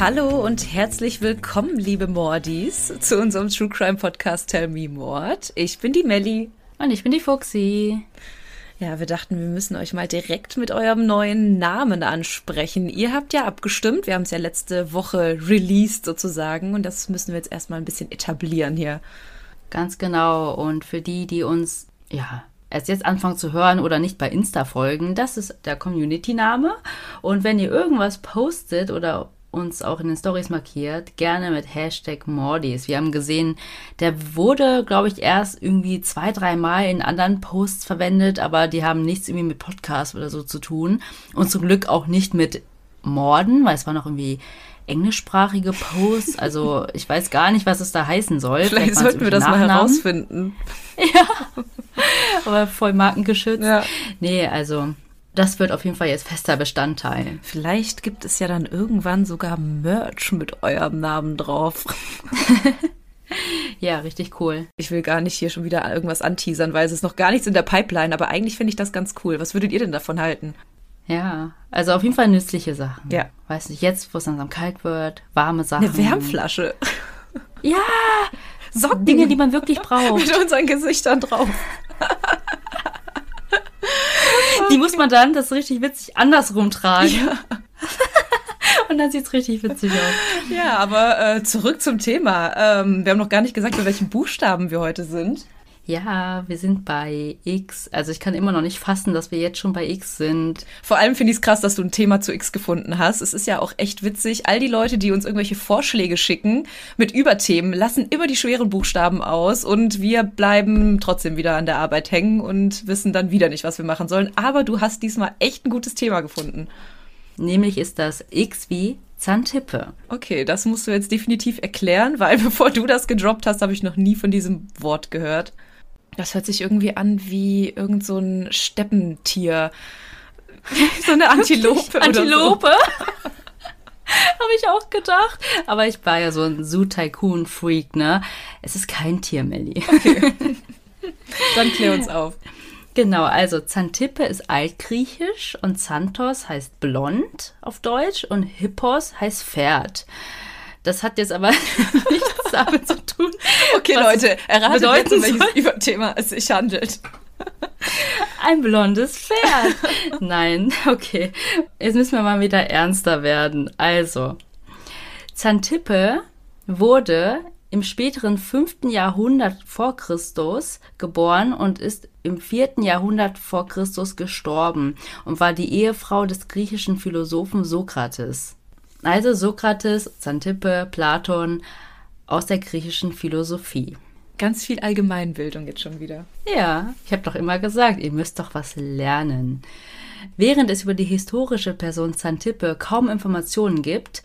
Hallo und herzlich willkommen, liebe Mordis, zu unserem True Crime Podcast Tell Me Mord. Ich bin die Melli. Und ich bin die Fuxi. Ja, wir dachten, wir müssen euch mal direkt mit eurem neuen Namen ansprechen. Ihr habt ja abgestimmt, wir haben es ja letzte Woche released sozusagen und das müssen wir jetzt erstmal ein bisschen etablieren hier. Ganz genau. Und für die, die uns, ja, erst jetzt anfangen zu hören oder nicht bei Insta folgen, das ist der Community-Name. Und wenn ihr irgendwas postet oder uns auch in den Stories markiert, gerne mit Hashtag Mordis. Wir haben gesehen, der wurde, glaube ich, erst irgendwie zwei, drei Mal in anderen Posts verwendet, aber die haben nichts irgendwie mit Podcast oder so zu tun. Und zum Glück auch nicht mit Morden, weil es war noch irgendwie englischsprachige Posts. Also ich weiß gar nicht, was es da heißen soll. Vielleicht, Vielleicht sollten wir das Nachnamen. mal herausfinden. Ja, aber voll markengeschützt. Ja. Nee, also das wird auf jeden Fall jetzt fester Bestandteil. Vielleicht gibt es ja dann irgendwann sogar Merch mit eurem Namen drauf. ja, richtig cool. Ich will gar nicht hier schon wieder irgendwas anteasern, weil es ist noch gar nichts in der Pipeline, aber eigentlich finde ich das ganz cool. Was würdet ihr denn davon halten? Ja, also auf jeden Fall nützliche Sachen. Ja. Weiß nicht, jetzt, wo es langsam kalt wird, warme Sachen. Eine Wärmflasche. Ja, Socken. Dinge, die man wirklich braucht. Mit unseren Gesichtern drauf. Die muss man dann, das ist richtig witzig, andersrum tragen. Ja. Und dann sieht es richtig witzig aus. Ja, aber äh, zurück zum Thema. Ähm, wir haben noch gar nicht gesagt, bei welchen Buchstaben wir heute sind. Ja, wir sind bei X. Also ich kann immer noch nicht fassen, dass wir jetzt schon bei X sind. Vor allem finde ich es krass, dass du ein Thema zu X gefunden hast. Es ist ja auch echt witzig. All die Leute, die uns irgendwelche Vorschläge schicken mit Überthemen, lassen immer die schweren Buchstaben aus und wir bleiben trotzdem wieder an der Arbeit hängen und wissen dann wieder nicht, was wir machen sollen. Aber du hast diesmal echt ein gutes Thema gefunden. Nämlich ist das X wie Zantippe. Okay, das musst du jetzt definitiv erklären, weil bevor du das gedroppt hast, habe ich noch nie von diesem Wort gehört. Das hört sich irgendwie an wie irgend so ein Steppentier. so eine Antilope. Antilope? So. Habe ich auch gedacht. Aber ich war ja so ein Zoo-Tycoon-Freak, ne? Es ist kein Tier, Melli. Okay. Dann klär uns auf. Genau, also Xantippe ist altgriechisch und Xanthos heißt blond auf Deutsch und Hippos heißt Pferd. Das hat jetzt aber nichts damit zu tun. Okay, Leute, erratet jetzt, um welches Überthema es sich handelt. Ein blondes Pferd. Nein, okay. Jetzt müssen wir mal wieder ernster werden. Also, Xantippe wurde im späteren 5. Jahrhundert vor Christus geboren und ist im 4. Jahrhundert vor Christus gestorben und war die Ehefrau des griechischen Philosophen Sokrates. Also Sokrates, Xantippe, Platon aus der griechischen Philosophie. Ganz viel Allgemeinbildung jetzt schon wieder. Ja, ich habe doch immer gesagt, ihr müsst doch was lernen. Während es über die historische Person Xantippe kaum Informationen gibt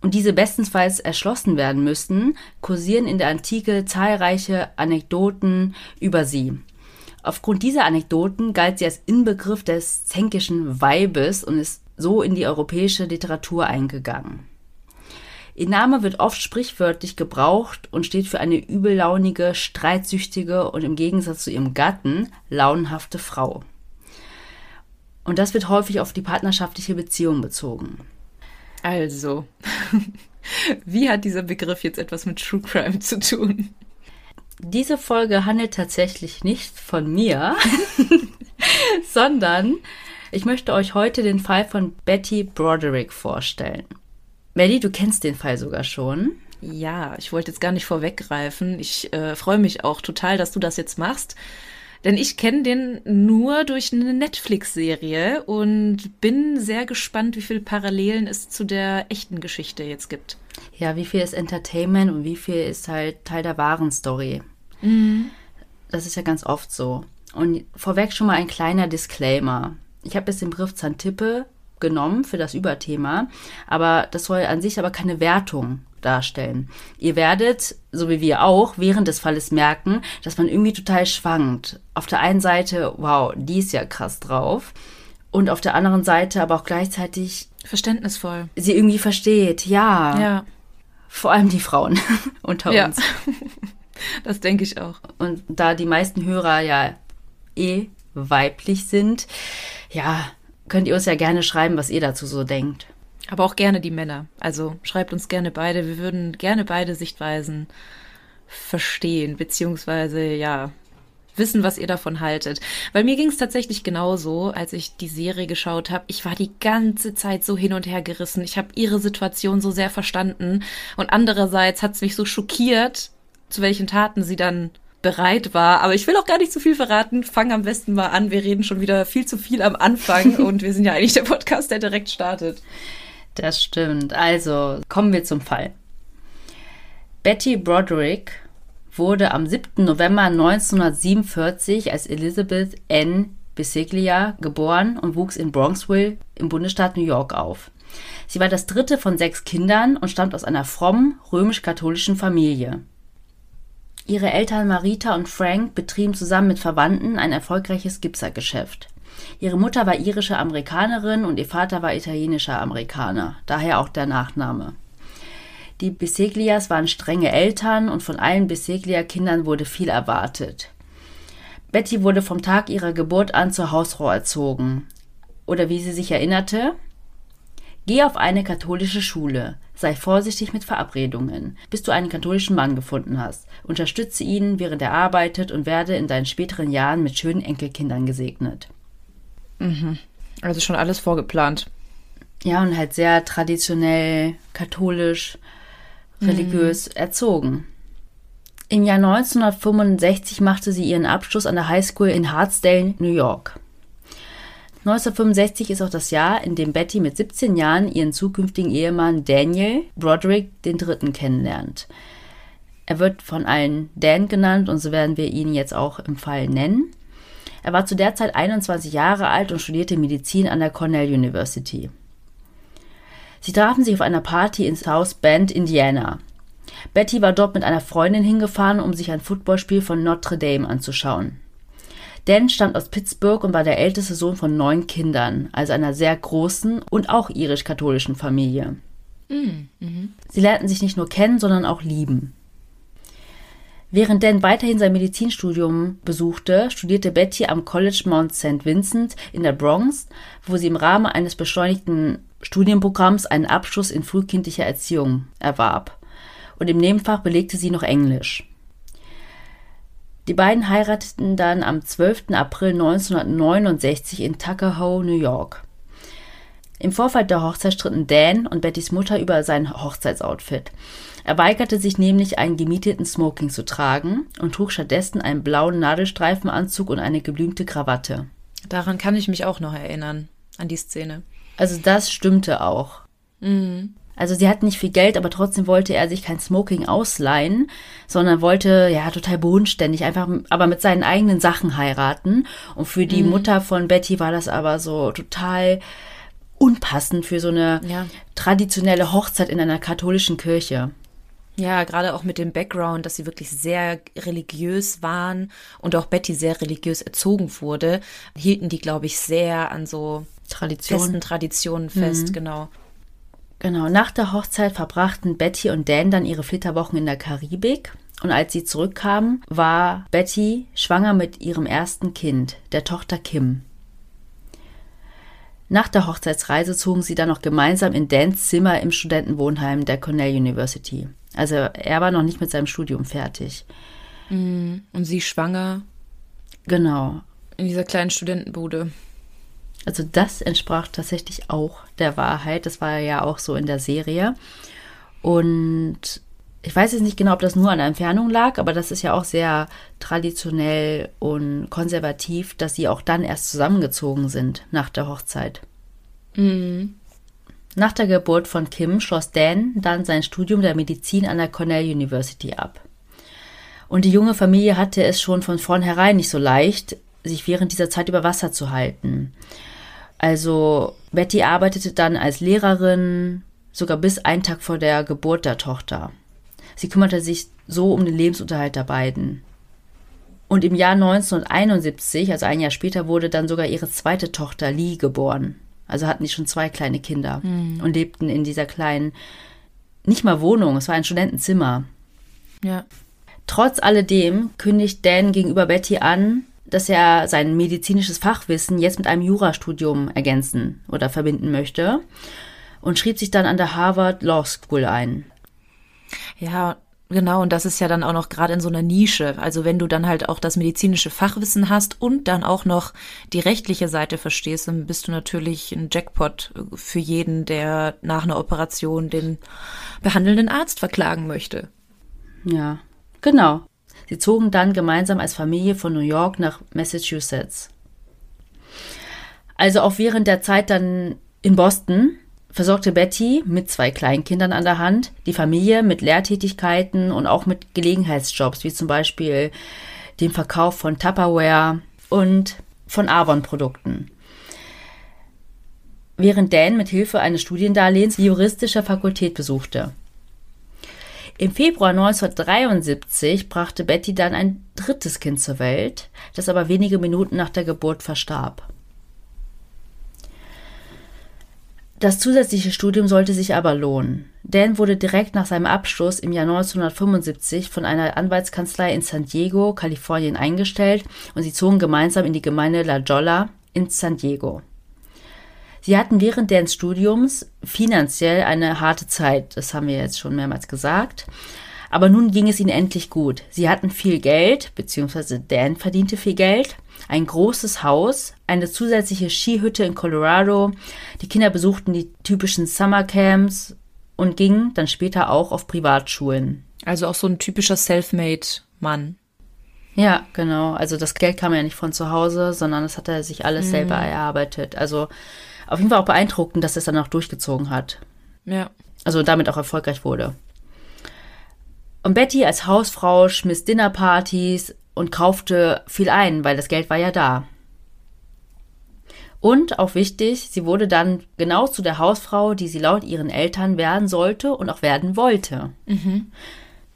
und diese bestensfalls erschlossen werden müssen, kursieren in der Antike zahlreiche Anekdoten über sie. Aufgrund dieser Anekdoten galt sie als Inbegriff des zänkischen Weibes und ist so in die europäische Literatur eingegangen. Ihr Name wird oft sprichwörtlich gebraucht und steht für eine übellaunige, streitsüchtige und im Gegensatz zu ihrem Gatten launenhafte Frau. Und das wird häufig auf die partnerschaftliche Beziehung bezogen. Also, wie hat dieser Begriff jetzt etwas mit True Crime zu tun? Diese Folge handelt tatsächlich nicht von mir, sondern ich möchte euch heute den Fall von Betty Broderick vorstellen. Melly, du kennst den Fall sogar schon. Ja, ich wollte jetzt gar nicht vorweggreifen. Ich äh, freue mich auch total, dass du das jetzt machst. Denn ich kenne den nur durch eine Netflix-Serie und bin sehr gespannt, wie viele Parallelen es zu der echten Geschichte jetzt gibt. Ja, wie viel ist Entertainment und wie viel ist halt Teil der wahren Story. Mhm. Das ist ja ganz oft so. Und vorweg schon mal ein kleiner Disclaimer ich habe jetzt den Begriff Zantippe genommen für das Überthema, aber das soll an sich aber keine Wertung darstellen. Ihr werdet, so wie wir auch, während des Falles merken, dass man irgendwie total schwankt. Auf der einen Seite, wow, die ist ja krass drauf. Und auf der anderen Seite aber auch gleichzeitig verständnisvoll. Sie irgendwie versteht, ja. Ja. Vor allem die Frauen unter ja. uns. Das denke ich auch. Und da die meisten Hörer ja eh weiblich sind, ja, könnt ihr uns ja gerne schreiben, was ihr dazu so denkt. Aber auch gerne die Männer. Also schreibt uns gerne beide. Wir würden gerne beide Sichtweisen verstehen, beziehungsweise ja, wissen, was ihr davon haltet. Weil mir ging es tatsächlich genauso, als ich die Serie geschaut habe. Ich war die ganze Zeit so hin und her gerissen. Ich habe ihre Situation so sehr verstanden. Und andererseits hat es mich so schockiert, zu welchen Taten sie dann bereit war. Aber ich will auch gar nicht zu viel verraten. Fang am besten mal an. Wir reden schon wieder viel zu viel am Anfang und wir sind ja eigentlich der Podcast, der direkt startet. Das stimmt. Also kommen wir zum Fall. Betty Broderick wurde am 7. November 1947 als Elizabeth N. Bissiglia geboren und wuchs in Bronxville im Bundesstaat New York auf. Sie war das dritte von sechs Kindern und stammt aus einer frommen römisch-katholischen Familie. Ihre Eltern Marita und Frank betrieben zusammen mit Verwandten ein erfolgreiches Gipsergeschäft. Ihre Mutter war irische Amerikanerin und ihr Vater war italienischer Amerikaner, daher auch der Nachname. Die Biseglias waren strenge Eltern und von allen Biseglia-Kindern wurde viel erwartet. Betty wurde vom Tag ihrer Geburt an zur Hausfrau erzogen. Oder wie sie sich erinnerte, Geh auf eine katholische Schule. Sei vorsichtig mit Verabredungen, bis du einen katholischen Mann gefunden hast. Unterstütze ihn, während er arbeitet und werde in deinen späteren Jahren mit schönen Enkelkindern gesegnet. Mhm. Also schon alles vorgeplant. Ja, und halt sehr traditionell, katholisch, religiös mhm. erzogen. Im Jahr 1965 machte sie ihren Abschluss an der High School in Hartsdale, New York. 1965 ist auch das Jahr, in dem Betty mit 17 Jahren ihren zukünftigen Ehemann Daniel Broderick III. kennenlernt. Er wird von allen Dan genannt und so werden wir ihn jetzt auch im Fall nennen. Er war zu der Zeit 21 Jahre alt und studierte Medizin an der Cornell University. Sie trafen sich auf einer Party in South Bend, Indiana. Betty war dort mit einer Freundin hingefahren, um sich ein Footballspiel von Notre Dame anzuschauen. Dan stammt aus Pittsburgh und war der älteste Sohn von neun Kindern, also einer sehr großen und auch irisch-katholischen Familie. Mm, mhm. Sie lernten sich nicht nur kennen, sondern auch lieben. Während Dan weiterhin sein Medizinstudium besuchte, studierte Betty am College Mount St. Vincent in der Bronx, wo sie im Rahmen eines beschleunigten Studienprogramms einen Abschluss in frühkindlicher Erziehung erwarb. Und im Nebenfach belegte sie noch Englisch. Die beiden heirateten dann am 12. April 1969 in Tuckahoe, New York. Im Vorfeld der Hochzeit stritten Dan und Bettys Mutter über sein Hochzeitsoutfit. Er weigerte sich nämlich, einen gemieteten Smoking zu tragen und trug stattdessen einen blauen Nadelstreifenanzug und eine geblümte Krawatte. Daran kann ich mich auch noch erinnern, an die Szene. Also das stimmte auch. Mhm. Also sie hatten nicht viel Geld, aber trotzdem wollte er sich kein Smoking ausleihen, sondern wollte ja total bodenständig einfach, aber mit seinen eigenen Sachen heiraten. Und für die mhm. Mutter von Betty war das aber so total unpassend für so eine ja. traditionelle Hochzeit in einer katholischen Kirche. Ja, gerade auch mit dem Background, dass sie wirklich sehr religiös waren und auch Betty sehr religiös erzogen wurde, hielten die, glaube ich, sehr an so Tradition. festen Traditionen fest, mhm. genau. Genau, nach der Hochzeit verbrachten Betty und Dan dann ihre Flitterwochen in der Karibik. Und als sie zurückkamen, war Betty schwanger mit ihrem ersten Kind, der Tochter Kim. Nach der Hochzeitsreise zogen sie dann noch gemeinsam in Dans Zimmer im Studentenwohnheim der Cornell University. Also er war noch nicht mit seinem Studium fertig. Mhm. Und sie schwanger? Genau. In dieser kleinen Studentenbude. Also das entsprach tatsächlich auch der Wahrheit. Das war ja auch so in der Serie. Und ich weiß jetzt nicht genau, ob das nur an der Entfernung lag, aber das ist ja auch sehr traditionell und konservativ, dass sie auch dann erst zusammengezogen sind nach der Hochzeit. Mhm. Nach der Geburt von Kim schloss Dan dann sein Studium der Medizin an der Cornell University ab. Und die junge Familie hatte es schon von vornherein nicht so leicht, sich während dieser Zeit über Wasser zu halten. Also Betty arbeitete dann als Lehrerin, sogar bis einen Tag vor der Geburt der Tochter. Sie kümmerte sich so um den Lebensunterhalt der beiden. Und im Jahr 1971, also ein Jahr später, wurde dann sogar ihre zweite Tochter Lee geboren. Also hatten die schon zwei kleine Kinder mhm. und lebten in dieser kleinen, nicht mal Wohnung, es war ein Studentenzimmer. Ja. Trotz alledem kündigt Dan gegenüber Betty an, dass er sein medizinisches Fachwissen jetzt mit einem Jurastudium ergänzen oder verbinden möchte. und schrieb sich dann an der Harvard Law School ein. Ja, Genau, und das ist ja dann auch noch gerade in so einer Nische. Also wenn du dann halt auch das medizinische Fachwissen hast und dann auch noch die rechtliche Seite verstehst, dann bist du natürlich ein Jackpot für jeden, der nach einer Operation den behandelnden Arzt verklagen möchte. Ja, genau. Sie zogen dann gemeinsam als Familie von New York nach Massachusetts. Also auch während der Zeit dann in Boston versorgte Betty mit zwei Kleinkindern an der Hand die Familie mit Lehrtätigkeiten und auch mit Gelegenheitsjobs, wie zum Beispiel dem Verkauf von Tupperware und von Avon-Produkten. Während Dan mit Hilfe eines Studiendarlehens die juristische Fakultät besuchte. Im Februar 1973 brachte Betty dann ein drittes Kind zur Welt, das aber wenige Minuten nach der Geburt verstarb. Das zusätzliche Studium sollte sich aber lohnen. Dan wurde direkt nach seinem Abschluss im Jahr 1975 von einer Anwaltskanzlei in San Diego, Kalifornien eingestellt und sie zogen gemeinsam in die Gemeinde La Jolla in San Diego. Sie hatten während Dans Studiums finanziell eine harte Zeit, das haben wir jetzt schon mehrmals gesagt. Aber nun ging es ihnen endlich gut. Sie hatten viel Geld, beziehungsweise Dan verdiente viel Geld ein großes Haus, eine zusätzliche Skihütte in Colorado. Die Kinder besuchten die typischen Summercamps und gingen dann später auch auf Privatschulen. Also auch so ein typischer Selfmade-Mann. Ja, genau. Also das Geld kam ja nicht von zu Hause, sondern das hat er sich alles mhm. selber erarbeitet. Also auf jeden Fall auch beeindruckend, dass er es dann auch durchgezogen hat. Ja. Also damit auch erfolgreich wurde. Und Betty als Hausfrau schmiss Dinnerpartys, und kaufte viel ein, weil das Geld war ja da. Und auch wichtig, sie wurde dann genau zu der Hausfrau, die sie laut ihren Eltern werden sollte und auch werden wollte. Mhm.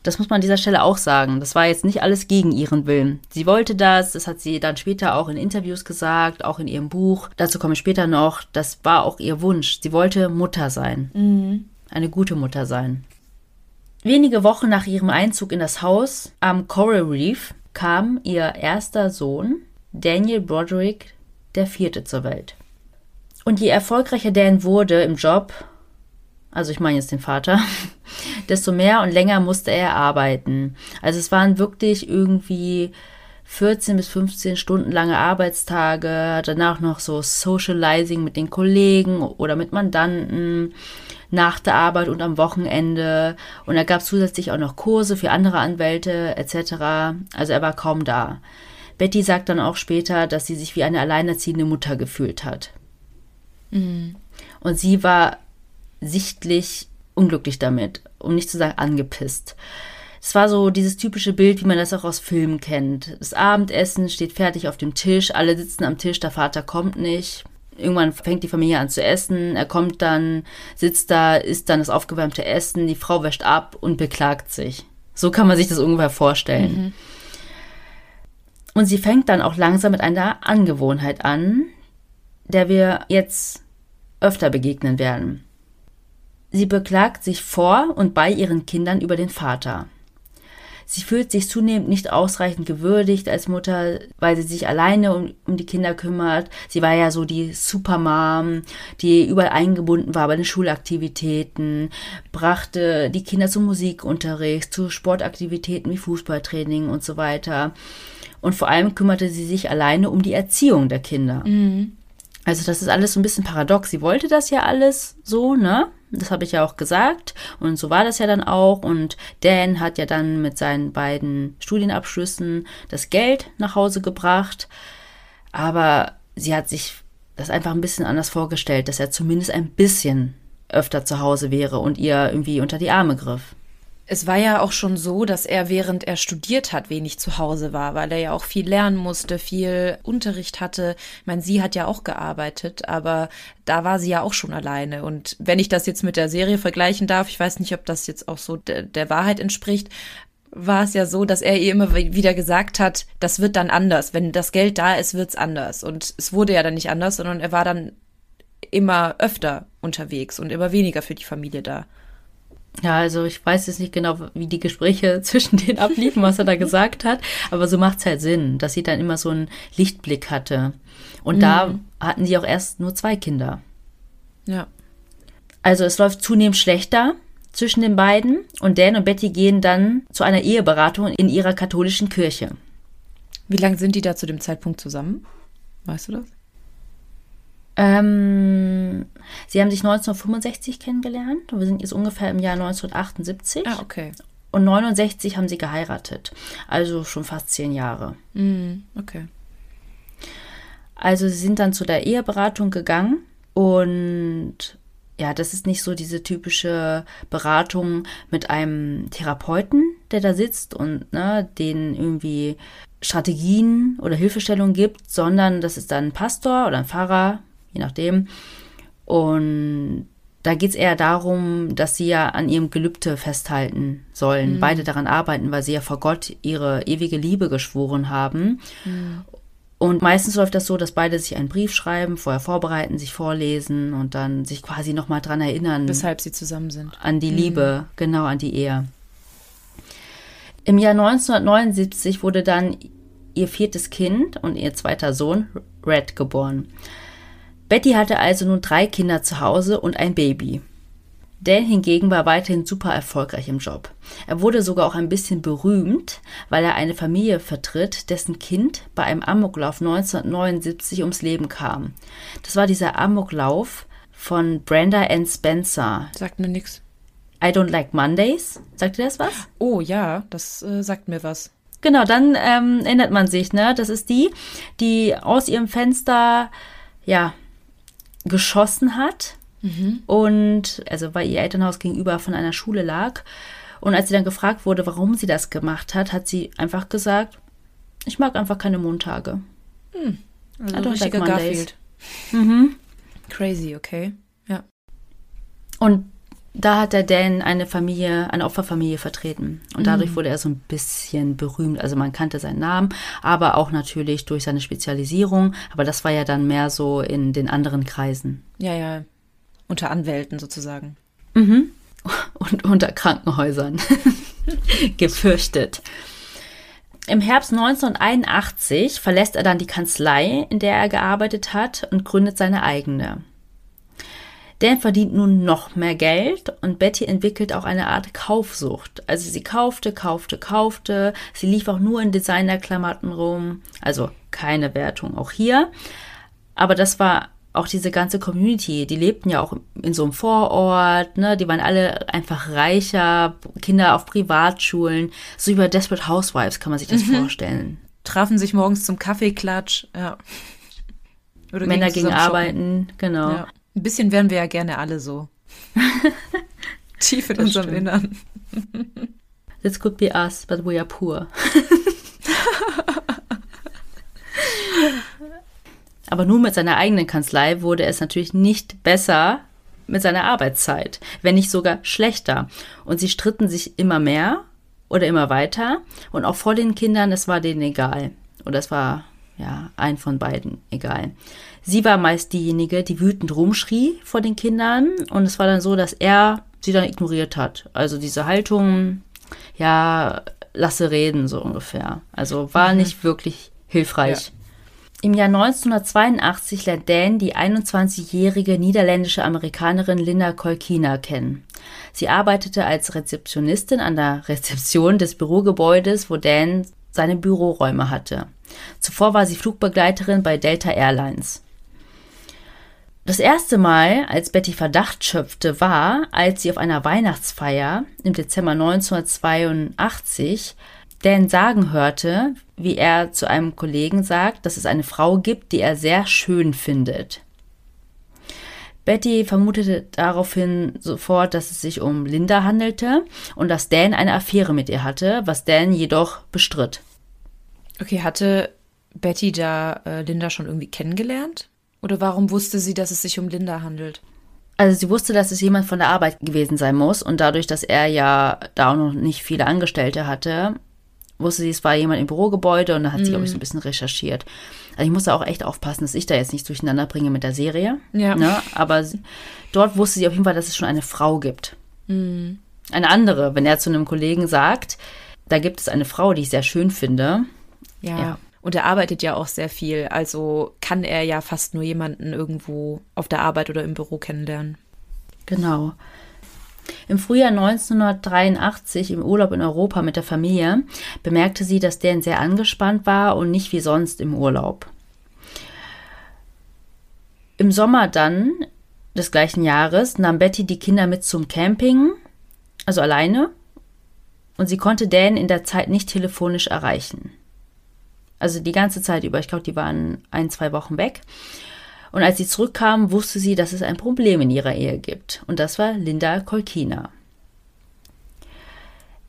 Das muss man an dieser Stelle auch sagen. Das war jetzt nicht alles gegen ihren Willen. Sie wollte das, das hat sie dann später auch in Interviews gesagt, auch in ihrem Buch. Dazu komme ich später noch. Das war auch ihr Wunsch. Sie wollte Mutter sein. Mhm. Eine gute Mutter sein. Wenige Wochen nach ihrem Einzug in das Haus am Coral Reef kam ihr erster Sohn, Daniel Broderick IV., zur Welt. Und je erfolgreicher Dan wurde im Job, also ich meine jetzt den Vater, desto mehr und länger musste er arbeiten. Also es waren wirklich irgendwie 14 bis 15 Stunden lange Arbeitstage, danach noch so Socializing mit den Kollegen oder mit Mandanten nach der Arbeit und am Wochenende. Und er gab zusätzlich auch noch Kurse für andere Anwälte etc. Also er war kaum da. Betty sagt dann auch später, dass sie sich wie eine alleinerziehende Mutter gefühlt hat. Mhm. Und sie war sichtlich unglücklich damit, um nicht zu sagen angepisst. Es war so dieses typische Bild, wie man das auch aus Filmen kennt. Das Abendessen steht fertig auf dem Tisch, alle sitzen am Tisch, der Vater kommt nicht. Irgendwann fängt die Familie an zu essen. Er kommt dann, sitzt da, isst dann das aufgewärmte Essen. Die Frau wäscht ab und beklagt sich. So kann man sich das ungefähr vorstellen. Mhm. Und sie fängt dann auch langsam mit einer Angewohnheit an, der wir jetzt öfter begegnen werden. Sie beklagt sich vor und bei ihren Kindern über den Vater. Sie fühlt sich zunehmend nicht ausreichend gewürdigt als Mutter, weil sie sich alleine um, um die Kinder kümmert. Sie war ja so die Supermom, die überall eingebunden war bei den Schulaktivitäten, brachte die Kinder zum Musikunterricht, zu Sportaktivitäten wie Fußballtraining und so weiter. Und vor allem kümmerte sie sich alleine um die Erziehung der Kinder. Mhm. Also das ist alles so ein bisschen paradox. Sie wollte das ja alles so, ne? Das habe ich ja auch gesagt. Und so war das ja dann auch. Und Dan hat ja dann mit seinen beiden Studienabschlüssen das Geld nach Hause gebracht. Aber sie hat sich das einfach ein bisschen anders vorgestellt, dass er zumindest ein bisschen öfter zu Hause wäre und ihr irgendwie unter die Arme griff. Es war ja auch schon so, dass er während er studiert hat wenig zu Hause war, weil er ja auch viel lernen musste, viel Unterricht hatte. Ich meine, sie hat ja auch gearbeitet, aber da war sie ja auch schon alleine. Und wenn ich das jetzt mit der Serie vergleichen darf, ich weiß nicht, ob das jetzt auch so de der Wahrheit entspricht, war es ja so, dass er ihr immer wieder gesagt hat, das wird dann anders. Wenn das Geld da ist, wird's anders. Und es wurde ja dann nicht anders, sondern er war dann immer öfter unterwegs und immer weniger für die Familie da. Ja, also ich weiß jetzt nicht genau, wie die Gespräche zwischen denen abliefen, was er da gesagt hat, aber so macht's halt Sinn, dass sie dann immer so einen Lichtblick hatte. Und mhm. da hatten sie auch erst nur zwei Kinder. Ja. Also es läuft zunehmend schlechter zwischen den beiden und Dan und Betty gehen dann zu einer Eheberatung in ihrer katholischen Kirche. Wie lange sind die da zu dem Zeitpunkt zusammen? Weißt du das? Ähm, sie haben sich 1965 kennengelernt und wir sind jetzt ungefähr im Jahr 1978. Ah, okay. Und 69 haben sie geheiratet. Also schon fast zehn Jahre. Mhm, okay. Also sie sind dann zu der Eheberatung gegangen und ja, das ist nicht so diese typische Beratung mit einem Therapeuten, der da sitzt und ne, den irgendwie Strategien oder Hilfestellungen gibt, sondern das ist dann ein Pastor oder ein Pfarrer, je nachdem. Und da geht es eher darum, dass sie ja an ihrem Gelübde festhalten sollen, mhm. beide daran arbeiten, weil sie ja vor Gott ihre ewige Liebe geschworen haben. Mhm. Und meistens läuft das so, dass beide sich einen Brief schreiben, vorher vorbereiten, sich vorlesen und dann sich quasi nochmal dran erinnern. Weshalb sie zusammen sind. An die mhm. Liebe, genau, an die Ehe. Im Jahr 1979 wurde dann ihr viertes Kind und ihr zweiter Sohn, Red, geboren. Betty hatte also nun drei Kinder zu Hause und ein Baby. Dan hingegen war weiterhin super erfolgreich im Job. Er wurde sogar auch ein bisschen berühmt, weil er eine Familie vertritt, dessen Kind bei einem Amoklauf 1979 ums Leben kam. Das war dieser Amoklauf von Brenda Ann Spencer. Sagt mir nichts. I Don't Like Mondays. Sagt dir das was? Oh ja, das äh, sagt mir was. Genau, dann ähm, erinnert man sich, ne? Das ist die, die aus ihrem Fenster, ja, geschossen hat Mhm. Und also weil ihr Elternhaus gegenüber von einer Schule lag. Und als sie dann gefragt wurde, warum sie das gemacht hat, hat sie einfach gesagt, ich mag einfach keine Montage. Hm. Also richtiger like Garfield. Mhm. Crazy, okay. Ja. Und da hat er Dan eine Familie, eine Opferfamilie vertreten. Und dadurch mhm. wurde er so ein bisschen berühmt. Also man kannte seinen Namen, aber auch natürlich durch seine Spezialisierung. Aber das war ja dann mehr so in den anderen Kreisen. Ja, ja unter Anwälten sozusagen. Mhm. Und unter Krankenhäusern. Gefürchtet. Im Herbst 1981 verlässt er dann die Kanzlei, in der er gearbeitet hat, und gründet seine eigene. Dan verdient nun noch mehr Geld und Betty entwickelt auch eine Art Kaufsucht. Also sie kaufte, kaufte, kaufte. Sie lief auch nur in Designerklamotten rum. Also keine Wertung auch hier. Aber das war auch diese ganze Community, die lebten ja auch in so einem Vorort, ne? Die waren alle einfach reicher, Kinder auf Privatschulen, so über Desperate Housewives kann man sich das mhm. vorstellen. Trafen sich morgens zum Kaffeeklatsch, ja. Oder Männer gingen arbeiten, genau. Ja. Ein bisschen wären wir ja gerne alle so. Tief in das unserem stimmt. Innern. This could be us, but we are poor. Aber nur mit seiner eigenen Kanzlei wurde es natürlich nicht besser mit seiner Arbeitszeit, wenn nicht sogar schlechter. Und sie stritten sich immer mehr oder immer weiter. Und auch vor den Kindern, es war denen egal. Oder es war, ja, ein von beiden egal. Sie war meist diejenige, die wütend rumschrie vor den Kindern. Und es war dann so, dass er sie dann ignoriert hat. Also diese Haltung, ja, lasse reden, so ungefähr. Also war mhm. nicht wirklich hilfreich. Ja. Im Jahr 1982 lernt Dan die 21-jährige niederländische Amerikanerin Linda Kolkina kennen. Sie arbeitete als Rezeptionistin an der Rezeption des Bürogebäudes, wo Dan seine Büroräume hatte. Zuvor war sie Flugbegleiterin bei Delta Airlines. Das erste Mal, als Betty Verdacht schöpfte, war, als sie auf einer Weihnachtsfeier im Dezember 1982 Dan sagen hörte, wie er zu einem Kollegen sagt, dass es eine Frau gibt, die er sehr schön findet. Betty vermutete daraufhin sofort, dass es sich um Linda handelte und dass Dan eine Affäre mit ihr hatte, was Dan jedoch bestritt. Okay, hatte Betty da äh, Linda schon irgendwie kennengelernt? Oder warum wusste sie, dass es sich um Linda handelt? Also sie wusste, dass es jemand von der Arbeit gewesen sein muss und dadurch, dass er ja da auch noch nicht viele Angestellte hatte, wusste sie, es war jemand im Bürogebäude und da hat sie, glaube ich, so ein mhm. bisschen recherchiert. Also ich musste auch echt aufpassen, dass ich da jetzt nicht durcheinander bringe mit der Serie. Ja. Ne? Aber dort wusste sie auf jeden Fall, dass es schon eine Frau gibt. Mhm. Eine andere, wenn er zu einem Kollegen sagt, da gibt es eine Frau, die ich sehr schön finde. ja. ja. Und er arbeitet ja auch sehr viel, also kann er ja fast nur jemanden irgendwo auf der Arbeit oder im Büro kennenlernen. Genau. Im Frühjahr 1983 im Urlaub in Europa mit der Familie bemerkte sie, dass Dan sehr angespannt war und nicht wie sonst im Urlaub. Im Sommer dann des gleichen Jahres nahm Betty die Kinder mit zum Camping, also alleine, und sie konnte Dan in der Zeit nicht telefonisch erreichen. Also die ganze Zeit über, ich glaube, die waren ein, zwei Wochen weg. Und als sie zurückkam, wusste sie, dass es ein Problem in ihrer Ehe gibt. Und das war Linda Kolkina.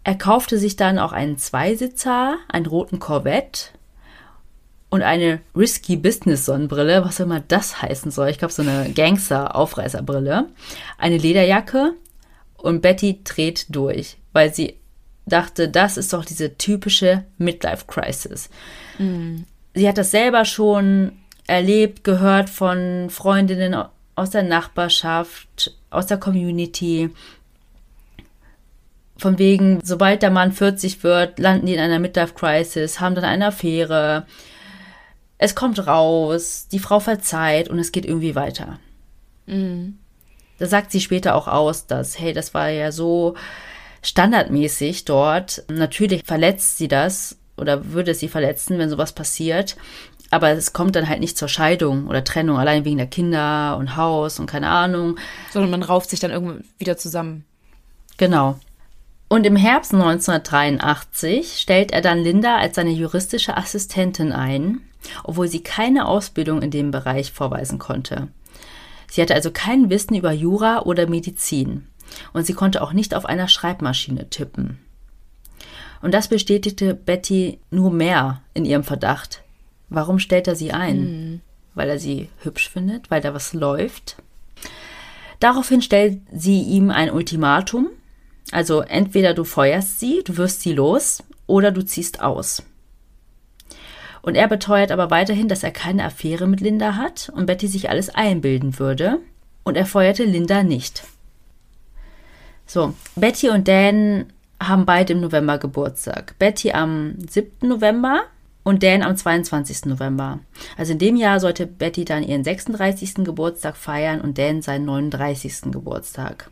Er kaufte sich dann auch einen Zweisitzer, einen roten Corvette und eine Risky Business Sonnenbrille, was immer das heißen soll. Ich glaube, so eine Gangster-Aufreißerbrille. Eine Lederjacke und Betty dreht durch, weil sie dachte, das ist doch diese typische Midlife-Crisis. Mhm. Sie hat das selber schon erlebt, gehört von Freundinnen aus der Nachbarschaft, aus der Community. Von wegen, sobald der Mann 40 wird, landen die in einer Midlife-Crisis, haben dann eine Affäre. Es kommt raus, die Frau verzeiht und es geht irgendwie weiter. Mhm. Da sagt sie später auch aus, dass, hey, das war ja so standardmäßig dort. Natürlich verletzt sie das oder würde es sie verletzen, wenn sowas passiert. Aber es kommt dann halt nicht zur Scheidung oder Trennung, allein wegen der Kinder und Haus und keine Ahnung. Sondern man rauft sich dann irgendwann wieder zusammen. Genau. Und im Herbst 1983 stellt er dann Linda als seine juristische Assistentin ein, obwohl sie keine Ausbildung in dem Bereich vorweisen konnte. Sie hatte also kein Wissen über Jura oder Medizin und sie konnte auch nicht auf einer Schreibmaschine tippen. Und das bestätigte Betty nur mehr in ihrem Verdacht, Warum stellt er sie ein? Mhm. Weil er sie hübsch findet, weil da was läuft. Daraufhin stellt sie ihm ein Ultimatum. Also entweder du feuerst sie, du wirst sie los, oder du ziehst aus. Und er beteuert aber weiterhin, dass er keine Affäre mit Linda hat und Betty sich alles einbilden würde. Und er feuerte Linda nicht. So, Betty und Dan haben beide im November Geburtstag. Betty am 7. November und Dan am 22. November. Also in dem Jahr sollte Betty dann ihren 36. Geburtstag feiern und Dan seinen 39. Geburtstag.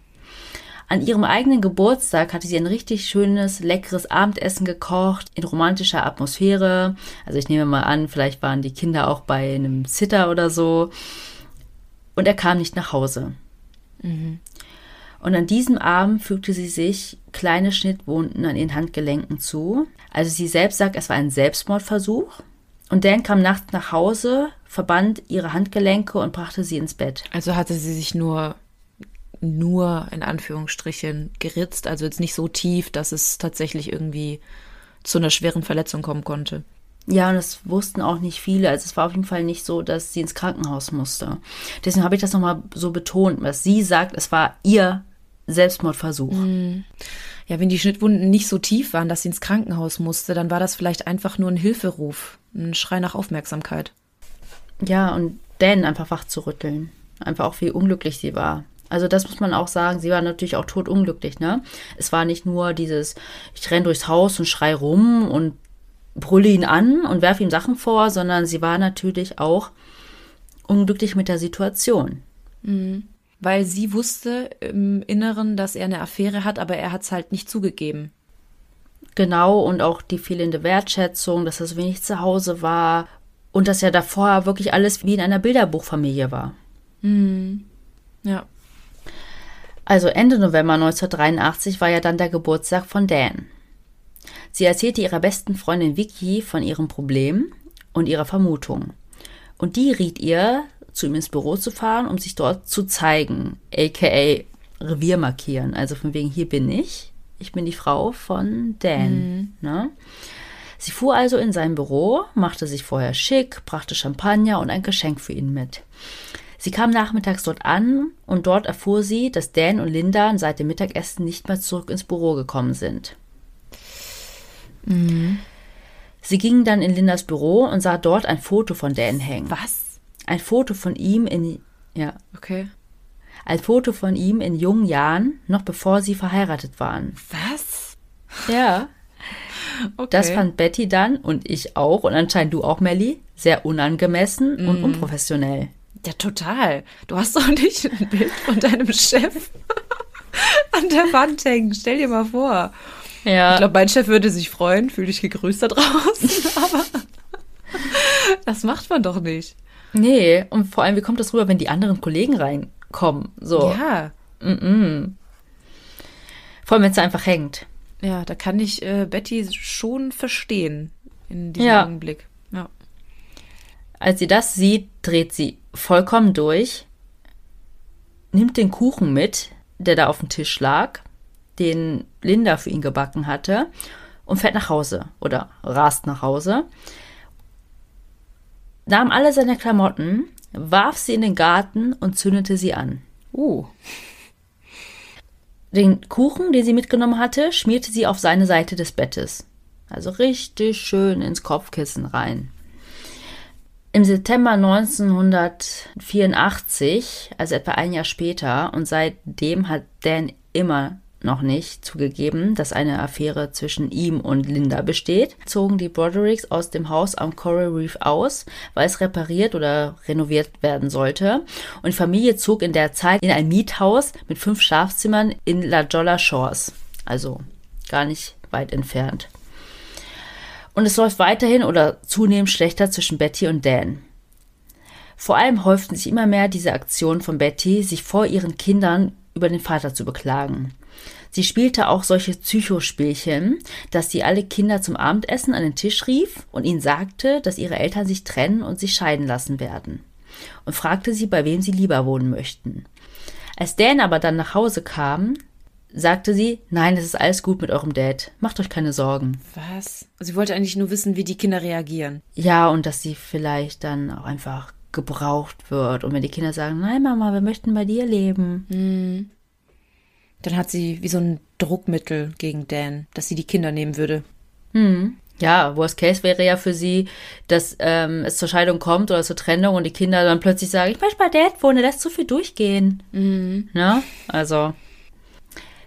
An ihrem eigenen Geburtstag hatte sie ein richtig schönes, leckeres Abendessen gekocht, in romantischer Atmosphäre. Also ich nehme mal an, vielleicht waren die Kinder auch bei einem Sitter oder so. Und er kam nicht nach Hause. Mhm. Und an diesem Abend fügte sie sich kleine Schnittwunden an ihren Handgelenken zu. Also sie selbst sagt, es war ein Selbstmordversuch. Und Dan kam nachts nach Hause, verband ihre Handgelenke und brachte sie ins Bett. Also hatte sie sich nur, nur in Anführungsstrichen geritzt, also jetzt nicht so tief, dass es tatsächlich irgendwie zu einer schweren Verletzung kommen konnte. Ja, und das wussten auch nicht viele. Also es war auf jeden Fall nicht so, dass sie ins Krankenhaus musste. Deswegen habe ich das nochmal so betont, dass sie sagt, es war ihr Selbstmordversuch. Mhm. Ja, wenn die Schnittwunden nicht so tief waren, dass sie ins Krankenhaus musste, dann war das vielleicht einfach nur ein Hilferuf, ein Schrei nach Aufmerksamkeit. Ja, und Dan einfach wach zu rütteln. Einfach auch, wie unglücklich sie war. Also das muss man auch sagen, sie war natürlich auch totunglücklich, ne? Es war nicht nur dieses, ich renn durchs Haus und schrei rum und brülle ihn an und werfe ihm Sachen vor, sondern sie war natürlich auch unglücklich mit der Situation. Mhm weil sie wusste im Inneren, dass er eine Affäre hat, aber er hat es halt nicht zugegeben. Genau, und auch die fehlende Wertschätzung, dass er so wenig zu Hause war und dass ja davor wirklich alles wie in einer Bilderbuchfamilie war. Mhm. Ja. Also Ende November 1983 war ja dann der Geburtstag von Dan. Sie erzählte ihrer besten Freundin Vicky von ihrem Problem und ihrer Vermutung. Und die riet ihr, zu ihm ins Büro zu fahren, um sich dort zu zeigen, aka Revier markieren. Also von wegen, hier bin ich. Ich bin die Frau von Dan. Mhm. Ne? Sie fuhr also in sein Büro, machte sich vorher schick, brachte Champagner und ein Geschenk für ihn mit. Sie kam nachmittags dort an und dort erfuhr sie, dass Dan und Linda seit dem Mittagessen nicht mehr zurück ins Büro gekommen sind. Mhm. Sie ging dann in Lindas Büro und sah dort ein Foto von Dan hängen. Was? ein Foto von ihm in, ja. Okay. Ein Foto von ihm in jungen Jahren, noch bevor sie verheiratet waren. Was? Ja. Okay. Das fand Betty dann und ich auch und anscheinend du auch, Melly, sehr unangemessen mm. und mhm. unprofessionell. Ja, total. Du hast doch nicht ein Bild von deinem Chef an der Wand hängen. Stell dir mal vor. Ja. Ich glaube, mein Chef würde sich freuen. Fühl dich gegrüßt da draußen. Aber das macht man doch nicht. Nee, und vor allem, wie kommt das rüber, wenn die anderen Kollegen reinkommen? So. Ja. Mm -mm. Vor allem, wenn es einfach hängt. Ja, da kann ich äh, Betty schon verstehen in diesem Ja. Augenblick. Ja. Als sie das sieht, dreht sie vollkommen durch, nimmt den Kuchen mit, der da auf dem Tisch lag, den Linda für ihn gebacken hatte, und fährt nach Hause oder rast nach Hause. Nahm alle seine Klamotten, warf sie in den Garten und zündete sie an. Uh. Den Kuchen, den sie mitgenommen hatte, schmierte sie auf seine Seite des Bettes. Also richtig schön ins Kopfkissen rein. Im September 1984, also etwa ein Jahr später, und seitdem hat Dan immer noch nicht zugegeben, dass eine Affäre zwischen ihm und Linda besteht, zogen die Brodericks aus dem Haus am Coral Reef aus, weil es repariert oder renoviert werden sollte. Und die Familie zog in der Zeit in ein Miethaus mit fünf Schlafzimmern in La Jolla Shores. Also gar nicht weit entfernt. Und es läuft weiterhin oder zunehmend schlechter zwischen Betty und Dan. Vor allem häuften sich immer mehr diese Aktionen von Betty, sich vor ihren Kindern über den Vater zu beklagen. Sie spielte auch solche Psychospielchen, dass sie alle Kinder zum Abendessen an den Tisch rief und ihnen sagte, dass ihre Eltern sich trennen und sich scheiden lassen werden. Und fragte sie, bei wem sie lieber wohnen möchten. Als Dan aber dann nach Hause kam, sagte sie, nein, es ist alles gut mit eurem Dad. Macht euch keine Sorgen. Was? Sie wollte eigentlich nur wissen, wie die Kinder reagieren. Ja, und dass sie vielleicht dann auch einfach gebraucht wird. Und wenn die Kinder sagen, nein, Mama, wir möchten bei dir leben. Dann hat sie wie so ein Druckmittel gegen Dan, dass sie die Kinder nehmen würde. Ja, Worst Case wäre ja für sie, dass ähm, es zur Scheidung kommt oder zur Trennung und die Kinder dann plötzlich sagen, ich möchte bei Dad wohnen, lässt zu viel durchgehen. Ne? Also.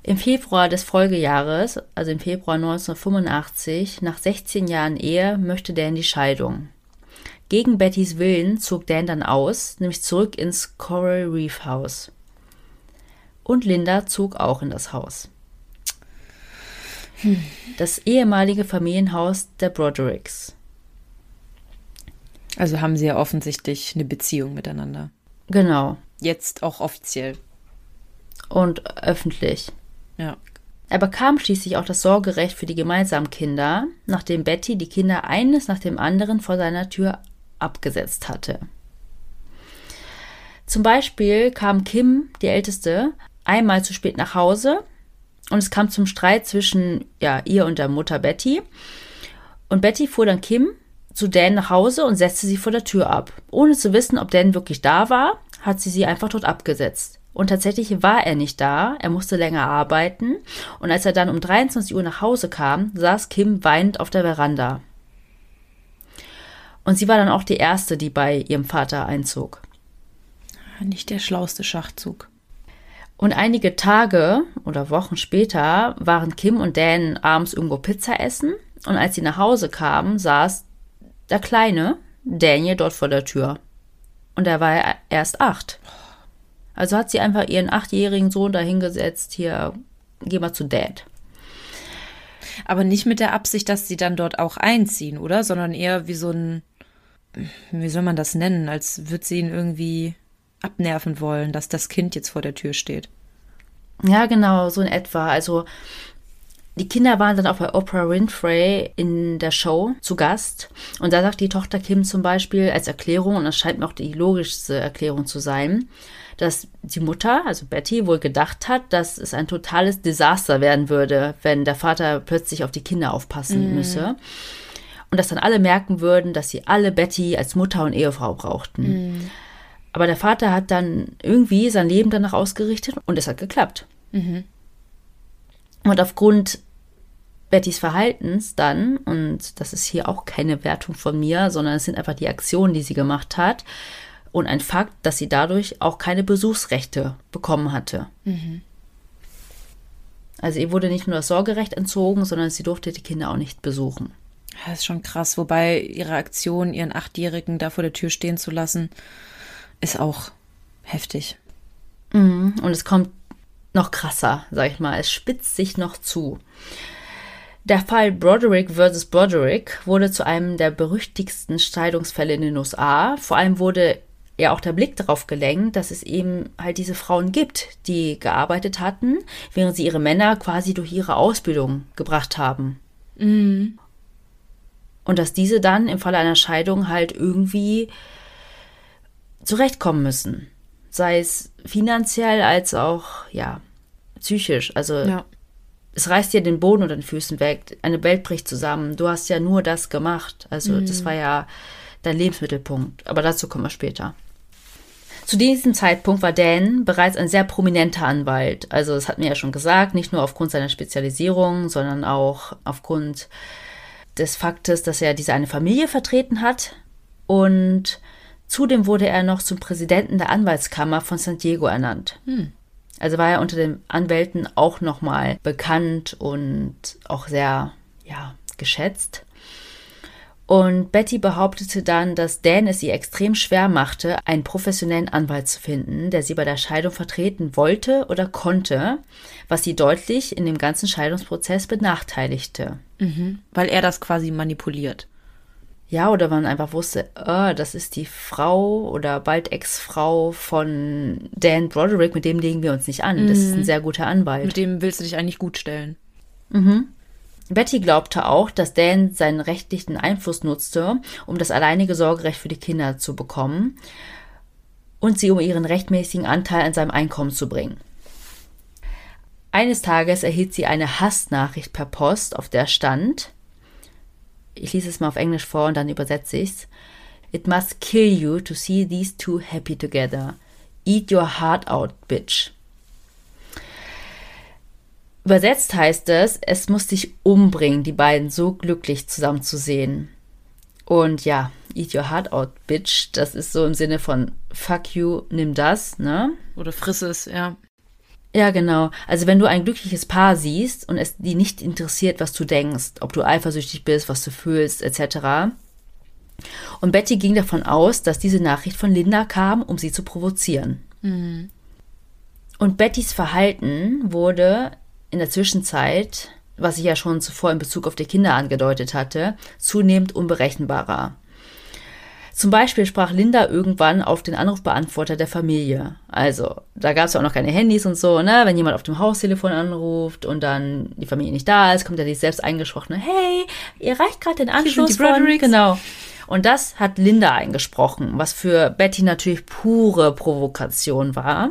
Im Februar des Folgejahres, also im Februar 1985, nach 16 Jahren Ehe, möchte Dan die Scheidung. Gegen Bettys Willen zog Dan dann aus, nämlich zurück ins Coral Reef Haus. Und Linda zog auch in das Haus. Das ehemalige Familienhaus der Brodericks. Also haben sie ja offensichtlich eine Beziehung miteinander. Genau. Jetzt auch offiziell. Und öffentlich. Ja. Er bekam schließlich auch das Sorgerecht für die gemeinsamen Kinder, nachdem Betty die Kinder eines nach dem anderen vor seiner Tür abgesetzt hatte. Zum Beispiel kam Kim, die Älteste, einmal zu spät nach Hause und es kam zum Streit zwischen ja, ihr und der Mutter Betty. Und Betty fuhr dann Kim zu Dan nach Hause und setzte sie vor der Tür ab. Ohne zu wissen, ob Dan wirklich da war, hat sie sie einfach dort abgesetzt. Und tatsächlich war er nicht da, er musste länger arbeiten. Und als er dann um 23 Uhr nach Hause kam, saß Kim weinend auf der Veranda. Und sie war dann auch die Erste, die bei ihrem Vater einzog. Nicht der schlauste Schachzug. Und einige Tage oder Wochen später waren Kim und Dan abends irgendwo Pizza essen. Und als sie nach Hause kamen, saß der Kleine, Daniel, dort vor der Tür. Und er war erst acht. Also hat sie einfach ihren achtjährigen Sohn dahingesetzt, hier, geh mal zu Dad. Aber nicht mit der Absicht, dass sie dann dort auch einziehen, oder? Sondern eher wie so ein, wie soll man das nennen? Als würde sie ihn irgendwie abnerven wollen, dass das Kind jetzt vor der Tür steht. Ja, genau, so in etwa. Also die Kinder waren dann auch bei Oprah Winfrey in der Show zu Gast. Und da sagt die Tochter Kim zum Beispiel als Erklärung, und das scheint mir auch die logischste Erklärung zu sein, dass die Mutter, also Betty, wohl gedacht hat, dass es ein totales Desaster werden würde, wenn der Vater plötzlich auf die Kinder aufpassen müsse. Und dass dann alle merken würden, dass sie alle Betty als Mutter und Ehefrau brauchten. Aber der Vater hat dann irgendwie sein Leben danach ausgerichtet und es hat geklappt. Und aufgrund Bettys Verhaltens dann, und das ist hier auch keine Wertung von mir, sondern es sind einfach die Aktionen, die sie gemacht hat, und ein Fakt, dass sie dadurch auch keine Besuchsrechte bekommen hatte. Also ihr wurde nicht nur das Sorgerecht entzogen, sondern sie durfte die Kinder auch nicht besuchen. Das ist schon krass, wobei ihre Aktion, ihren Achtjährigen da vor der Tür stehen zu lassen, ist auch heftig. Mhm. Und es kommt noch krasser, sag ich mal. Es spitzt sich noch zu. Der Fall Broderick vs. Broderick wurde zu einem der berüchtigsten Scheidungsfälle in den USA. Vor allem wurde ja auch der Blick darauf gelenkt, dass es eben halt diese Frauen gibt, die gearbeitet hatten, während sie ihre Männer quasi durch ihre Ausbildung gebracht haben. Mhm. Und dass diese dann im Falle einer Scheidung halt irgendwie zurechtkommen müssen. Sei es finanziell als auch, ja, psychisch. Also Ja. es reißt dir den Boden unter den Füßen weg, eine Welt bricht zusammen. Du hast ja nur das gemacht. Also das war ja dein Lebensmittelpunkt. Aber dazu kommen wir später. Zu diesem Zeitpunkt war Dan bereits ein sehr prominenter Anwalt. Also das hat mir ja schon gesagt, nicht nur aufgrund seiner Spezialisierung, sondern auch aufgrund des Faktes, dass er diese eine Familie vertreten hat. Und zudem wurde er noch zum Präsidenten der Anwaltskammer von San Diego ernannt. Also war er unter den Anwälten auch nochmal bekannt und auch sehr, ja, geschätzt. Und Betty behauptete dann, dass Dan es ihr extrem schwer machte, einen professionellen Anwalt zu finden, der sie bei der Scheidung vertreten wollte oder konnte, was sie deutlich in dem ganzen Scheidungsprozess benachteiligte. Weil er das quasi manipuliert. Ja, oder man einfach wusste, äh, das ist die Frau oder bald Ex-Frau von Dan Broderick, mit dem legen wir uns nicht an. Das ist ein sehr guter Anwalt. Mit dem willst du dich eigentlich gut stellen. Betty glaubte auch, dass Dan seinen rechtlichen Einfluss nutzte, um das alleinige Sorgerecht für die Kinder zu bekommen und sie um ihren rechtmäßigen Anteil an seinem Einkommen zu bringen. Eines Tages erhielt sie eine Hassnachricht per Post, auf der stand, ich lese es mal auf Englisch vor und dann übersetze ich's. It must kill you to see these two happy together. Eat your heart out, bitch. Übersetzt heißt es, es muss dich umbringen, die beiden so glücklich zusammen zu sehen. Und ja, eat your heart out, bitch, das ist so im Sinne von fuck you, nimm das, ne? Oder friss es, ja. Ja, genau. Also wenn du ein glückliches Paar siehst und es die nicht interessiert, was du denkst, ob du eifersüchtig bist, was du fühlst, etc. Und Betty ging davon aus, dass diese Nachricht von Linda kam, um sie zu provozieren. Und Bettys Verhalten wurde in der Zwischenzeit, was ich ja schon zuvor in Bezug auf die Kinder angedeutet hatte, zunehmend unberechenbarer. Zum Beispiel sprach Linda irgendwann auf den Anrufbeantworter der Familie. Also, da gab es ja auch noch keine Handys und so, ne? Wenn jemand auf dem Haustelefon anruft und dann die Familie nicht da ist, kommt ja die selbst eingesprochene, hey, ihr reicht gerade den Anschluss von... Genau. Und das hat Linda eingesprochen, was für Betty natürlich pure Provokation war.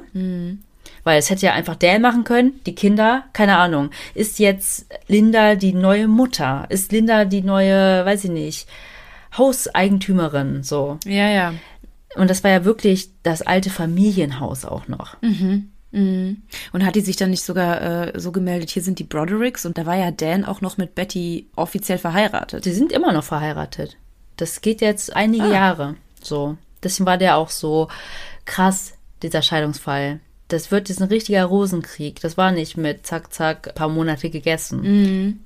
Weil es hätte ja einfach Dan machen können, die Kinder, keine Ahnung. Ist jetzt Linda die neue Mutter? Ist Linda die neue, weiß ich nicht, Hauseigentümerin, so. Ja, ja. Und das war ja wirklich das alte Familienhaus auch noch. Und hat die sich dann nicht sogar äh, so gemeldet, hier sind die Brodericks und da war ja Dan auch noch mit Betty offiziell verheiratet. Die sind immer noch verheiratet. Das geht jetzt einige Jahre so. Deswegen war der auch so krass, dieser Scheidungsfall. Das wird jetzt ein richtiger Rosenkrieg. Das war nicht mit zack, zack, paar Monate gegessen.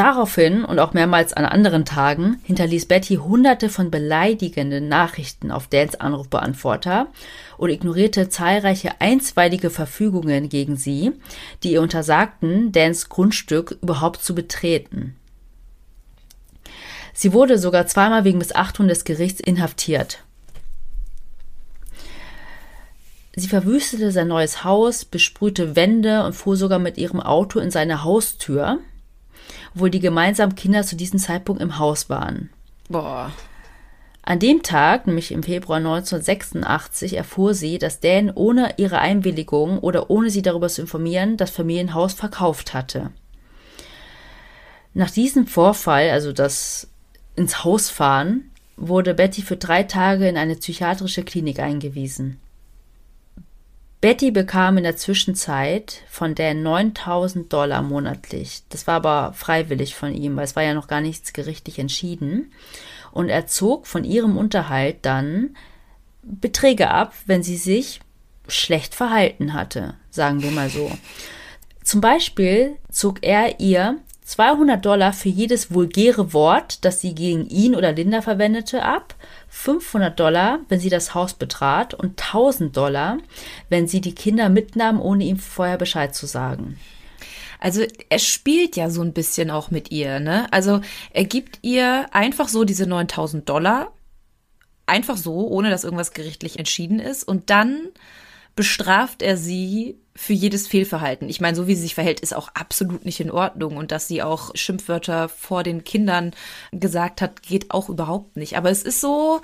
Daraufhin und auch mehrmals an anderen Tagen hinterließ Betty hunderte von beleidigenden Nachrichten auf Dans Anrufbeantworter und ignorierte zahlreiche einstweilige Verfügungen gegen sie, die ihr untersagten, Dans Grundstück überhaupt zu betreten. Sie wurde sogar zweimal wegen Missachtung des Gerichts inhaftiert. Sie verwüstete sein neues Haus, besprühte Wände und fuhr sogar mit ihrem Auto in seine Haustür, obwohl die gemeinsamen Kinder zu diesem Zeitpunkt im Haus waren. Boah. An dem Tag, nämlich im Februar 1986, erfuhr sie, dass Dan ohne ihre Einwilligung oder ohne sie darüber zu informieren, das Familienhaus verkauft hatte. Nach diesem Vorfall, also das ins Haus fahren, wurde Betty für drei Tage in eine psychiatrische Klinik eingewiesen. Betty bekam in der Zwischenzeit von Dan 9000 Dollar monatlich. Das war aber freiwillig von ihm, weil es war ja noch gar nichts gerichtlich entschieden. Und er zog von ihrem Unterhalt dann Beträge ab, wenn sie sich schlecht verhalten hatte, sagen wir mal so. Zum Beispiel zog er ihr 200 Dollar für jedes vulgäre Wort, das sie gegen ihn oder Linda verwendete, ab. 500 Dollar, wenn sie das Haus betrat und 1000 Dollar, wenn sie die Kinder mitnahm, ohne ihm vorher Bescheid zu sagen. Also er spielt ja so ein bisschen auch mit ihr, ne? Also er gibt ihr einfach so diese 9000 Dollar, einfach so, ohne dass irgendwas gerichtlich entschieden ist. Und dann bestraft er sie für jedes Fehlverhalten. Ich meine, so wie sie sich verhält, ist auch absolut nicht in Ordnung. Und dass sie auch Schimpfwörter vor den Kindern gesagt hat, geht auch überhaupt nicht. Aber es ist so,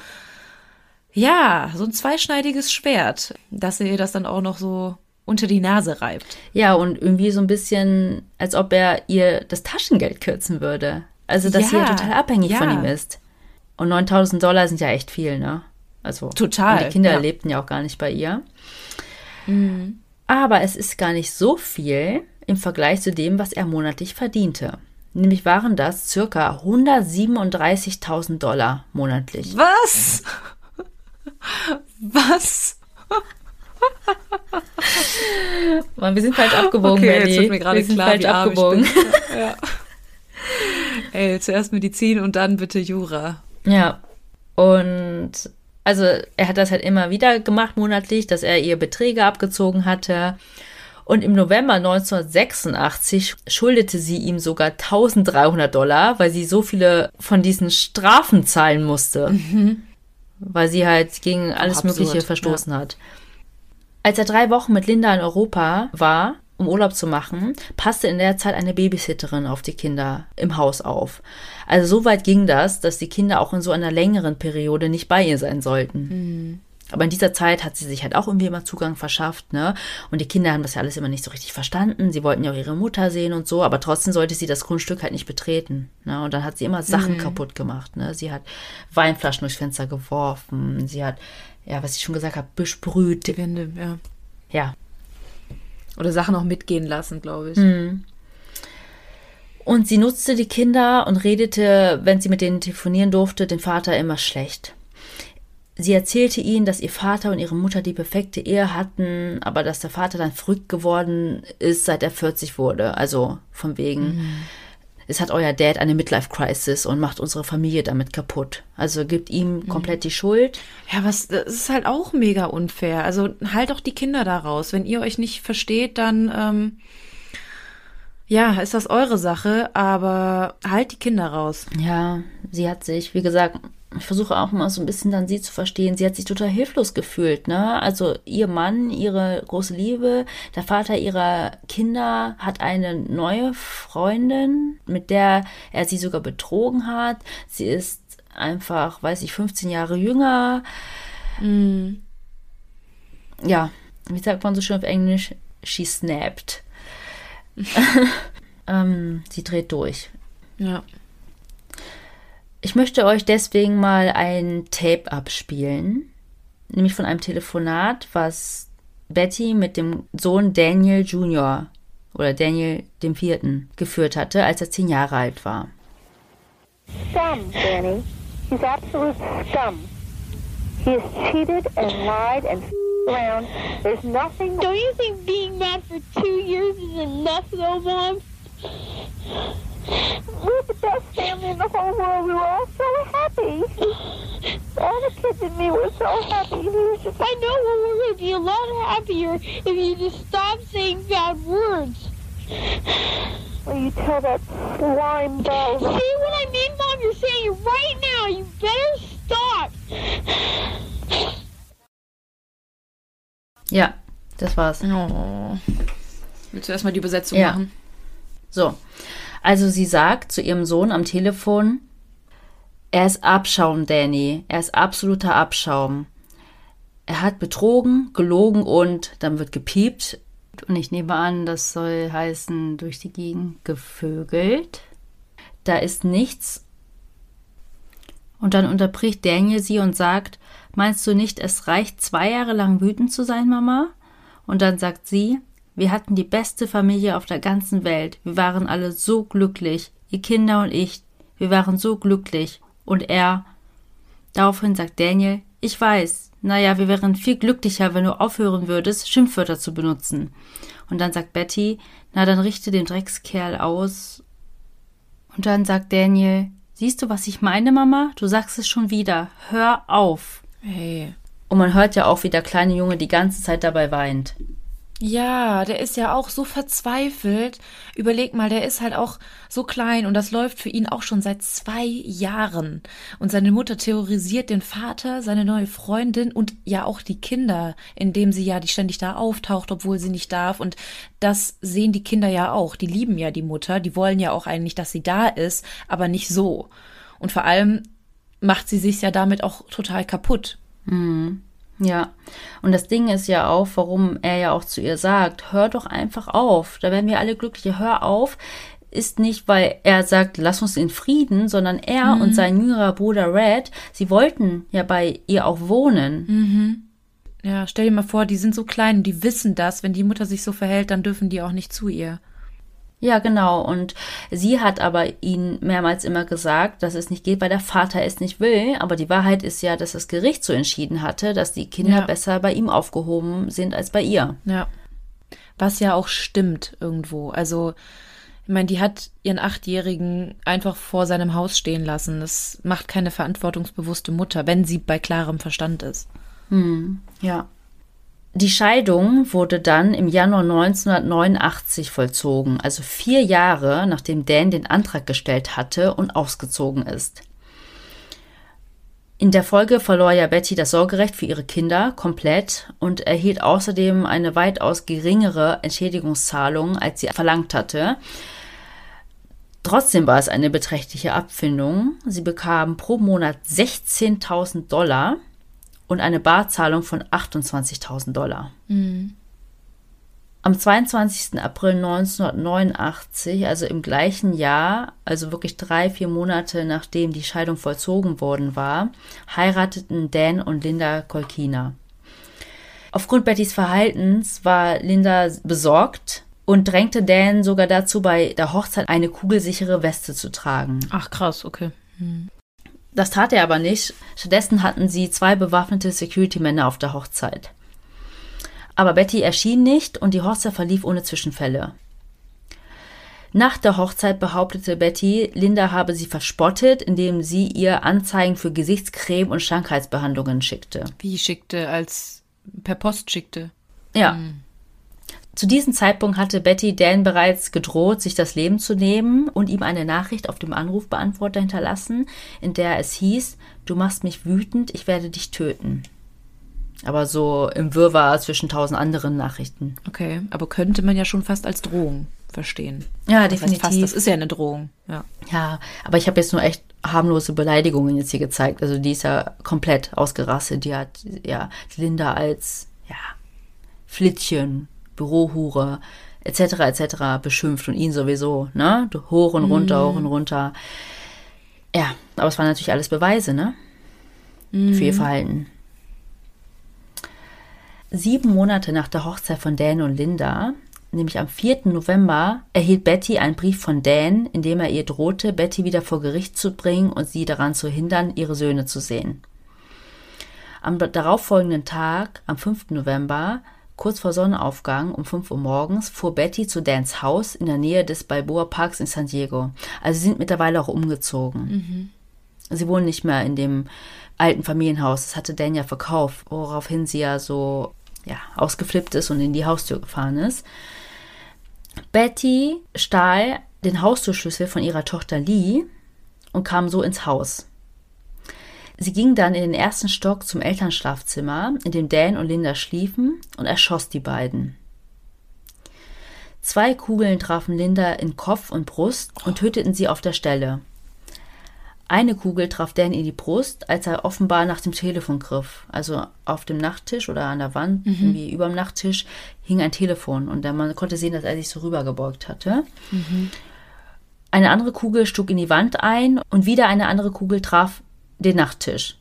ja, so ein zweischneidiges Schwert, dass er ihr das dann auch noch so unter die Nase reibt. Ja, und irgendwie so ein bisschen, als ob er ihr das Taschengeld kürzen würde. Also, dass ja, sie ja total abhängig ja. von ihm ist. Und 9000 Dollar sind ja echt viel, ne? Also, total. Die Kinder ja. lebten ja auch gar nicht bei ihr. Mhm. Aber es ist gar nicht so viel im Vergleich zu dem, was er monatlich verdiente. Nämlich waren das circa 137.000 Dollar monatlich. Was? Was? Mann, wir sind falsch abgebogen, okay, Melly. Jetzt wird mir gerade klar, falsch abgebogen. ja. Ey, zuerst Medizin und dann bitte Jura. Ja. Und also er hat das halt immer wieder gemacht monatlich, dass er ihr Beträge abgezogen hatte. Und im November 1986 schuldete sie ihm sogar 1300 Dollar, weil sie so viele von diesen Strafen zahlen musste. Mhm. Weil sie halt gegen alles Absurd, Mögliche verstoßen ja. hat. Als er drei Wochen mit Linda in Europa war, um Urlaub zu machen, passte in der Zeit eine Babysitterin auf die Kinder im Haus auf. Also so weit ging das, dass die Kinder auch in so einer längeren Periode nicht bei ihr sein sollten. Mhm. Aber in dieser Zeit hat sie sich halt auch irgendwie immer Zugang verschafft, ne? Und die Kinder haben das ja alles immer nicht so richtig verstanden. Sie wollten ja auch ihre Mutter sehen und so, aber trotzdem sollte sie das Grundstück halt nicht betreten, ne? Und dann hat sie immer Sachen mhm. kaputt gemacht, ne? Sie hat Weinflaschen durchs Fenster geworfen, sie hat, ja, was ich schon gesagt habe, besprüht. Die Wände, ja. Ja, oder Sachen auch mitgehen lassen, glaube ich. Mhm. Und sie nutzte die Kinder und redete, wenn sie mit denen telefonieren durfte, den Vater immer schlecht. Sie erzählte ihnen, dass ihr Vater und ihre Mutter die perfekte Ehe hatten, aber dass der Vater dann verrückt geworden ist, seit er 40 wurde. Also von wegen, mhm es hat euer Dad eine Midlife-Crisis und macht unsere Familie damit kaputt. Also gibt ihm mhm. komplett die Schuld. Ja, was, das ist halt auch mega unfair. Also halt doch die Kinder da raus. Wenn ihr euch nicht versteht, dann, ähm, ja, ist das eure Sache, aber halt die Kinder raus. Ja, sie hat sich, wie gesagt, ich versuche auch immer so ein bisschen dann sie zu verstehen. Sie hat sich total hilflos gefühlt, ne? Also ihr Mann, ihre große Liebe, der Vater ihrer Kinder hat eine neue Freundin, mit der er sie sogar betrogen hat. Sie ist einfach, weiß ich, 15 Jahre jünger. Mhm. Ja, wie sagt man so schön auf Englisch? She snapped. ähm, sie dreht durch. Ja. Ich möchte euch deswegen mal ein Tape abspielen, nämlich von einem Telefonat, was Betty mit dem Sohn Daniel Jr. oder Daniel dem Vierten geführt hatte, als er zehn Jahre alt war. Scum, Danny. He's absolute scum. He has cheated and lied and around. There's nothing. Don't you think being mad for two years is enough, though, Mom? We're the best family in the whole world. We were all so happy. All the kids and me were so happy. We were just... I know well, going to be a lot happier if you just stop saying bad words. Well, you tell that slime ball. See what I mean, Mom? You're saying it right now. You better stop. Ja, das war's. Oh. Willst du erstmal die Übersetzung ja. machen? So. Also sie sagt zu ihrem Sohn am Telefon, er ist Abschaum, Danny. Er ist absoluter Abschaum. Er hat betrogen, gelogen und dann wird gepiept. Und ich nehme an, das soll heißen, durch die Gegend gevögelt. Da ist nichts. Und dann unterbricht Daniel sie und sagt, meinst du nicht, es reicht zwei Jahre lang wütend zu sein, Mama? Und dann sagt sie, wir hatten die beste Familie auf der ganzen Welt. Wir waren alle so glücklich. Ihr Kinder und ich. Wir waren so glücklich. Und er. Daraufhin sagt Daniel, ich weiß. Naja, wir wären viel glücklicher, wenn du aufhören würdest, Schimpfwörter zu benutzen. Und dann sagt Betty, na dann richte den Dreckskerl aus. Und dann sagt Daniel, siehst du, was ich meine, Mama? Du sagst es schon wieder. Hör auf. Hey. Und man hört ja auch, wie der kleine Junge die ganze Zeit dabei weint. Ja, der ist ja auch so verzweifelt. Überleg mal, der ist halt auch so klein und das läuft für ihn auch schon seit zwei Jahren. Und seine Mutter terrorisiert den Vater, seine neue Freundin und ja auch die Kinder, indem sie ja die ständig da auftaucht, obwohl sie nicht darf. Und das sehen die Kinder ja auch. Die lieben ja die Mutter, die wollen ja auch eigentlich, dass sie da ist, aber nicht so. Und vor allem macht sie sich ja damit auch total kaputt. Mhm. Ja, und das Ding ist ja auch, warum er ja auch zu ihr sagt, hör doch einfach auf, da werden wir alle glücklich, hör auf, ist nicht, weil er sagt, lass uns in Frieden, sondern er Mhm. und sein jüngerer Bruder Red, sie wollten ja bei ihr auch wohnen. Mhm. Ja, stell dir mal vor, die sind so klein, die wissen das, wenn die Mutter sich so verhält, dann dürfen die auch nicht zu ihr. Ja, genau. Und sie hat aber ihnen mehrmals immer gesagt, dass es nicht geht, weil der Vater es nicht will. Aber die Wahrheit ist ja, dass das Gericht so entschieden hatte, dass die Kinder Ja. besser bei ihm aufgehoben sind als bei ihr. Ja. Was ja auch stimmt irgendwo. Also, ich meine, die hat ihren Achtjährigen einfach vor seinem Haus stehen lassen. Das macht keine verantwortungsbewusste Mutter, wenn sie bei klarem Verstand ist. Ja. Die Scheidung wurde dann im Januar 1989 vollzogen, also vier Jahre nachdem Dan den Antrag gestellt hatte und ausgezogen ist. In der Folge verlor ja Betty das Sorgerecht für ihre Kinder komplett und erhielt außerdem eine weitaus geringere Entschädigungszahlung, als sie verlangt hatte. Trotzdem war es eine beträchtliche Abfindung. Sie bekam pro Monat 16.000 Dollar und eine Barzahlung von 28.000 Dollar. Am 22. April 1989, also im gleichen Jahr, also wirklich drei, vier Monate nachdem die Scheidung vollzogen worden war, heirateten Dan und Linda Kolkina. Aufgrund Bettys Verhaltens war Linda besorgt und drängte Dan sogar dazu, bei der Hochzeit eine kugelsichere Weste zu tragen. Ach, krass, okay. Das tat er aber nicht. Stattdessen hatten sie zwei bewaffnete Security-Männer auf der Hochzeit. Aber Betty erschien nicht und die Hochzeit verlief ohne Zwischenfälle. Nach der Hochzeit behauptete Betty, Linda habe sie verspottet, indem sie ihr Anzeigen für Gesichtscreme und Schlankheitsbehandlungen schickte. Wie schickte, als per Post schickte. Ja. Zu diesem Zeitpunkt hatte Betty Dan bereits gedroht, sich das Leben zu nehmen und ihm eine Nachricht auf dem Anrufbeantworter hinterlassen, in der es hieß, du machst mich wütend, ich werde dich töten. Aber so im Wirrwarr zwischen tausend anderen Nachrichten. Okay, aber könnte man ja schon fast als Drohung verstehen. Ja, Das heißt fast, das ist ja eine Drohung. Ja. Ja, aber ich habe jetzt nur echt harmlose Beleidigungen jetzt hier gezeigt. Also die ist ja komplett ausgerastet. Die hat ja Linda als ja Flittchen, Bürohure etc. etc. beschimpft und ihn sowieso, ne? Hoch und runter, hoch und runter. Ja, aber es waren natürlich alles Beweise, ne? Für ihr Verhalten. Sieben Monate nach der Hochzeit von Dan und Linda, nämlich am 4. November, erhielt Betty einen Brief von Dan, in dem er ihr drohte, Betty wieder vor Gericht zu bringen und sie daran zu hindern, ihre Söhne zu sehen. Am darauffolgenden Tag, am 5. November, kurz vor Sonnenaufgang um 5 Uhr morgens, fuhr Betty zu Dans Haus in der Nähe des Balboa Parks in San Diego. Also sie sind mittlerweile auch umgezogen. Sie wohnen nicht mehr in dem alten Familienhaus. Das hatte Dan ja verkauft, woraufhin sie ja so ja, ausgeflippt ist und in die Haustür gefahren ist. Betty stahl den Haustürschlüssel von ihrer Tochter Lee und kam so ins Haus. Sie ging dann in den ersten Stock zum Elternschlafzimmer, in dem Dan und Linda schliefen, und erschoss die beiden. Zwei Kugeln trafen Linda in Kopf und Brust und töteten sie auf der Stelle. Eine Kugel traf Dan in die Brust, als er offenbar nach dem Telefon griff. Also auf dem Nachttisch oder an der Wand, irgendwie über dem Nachttisch, hing ein Telefon und man konnte sehen, dass er sich so rübergebeugt hatte. Eine andere Kugel schlug in die Wand ein und wieder eine andere Kugel traf den Nachttisch.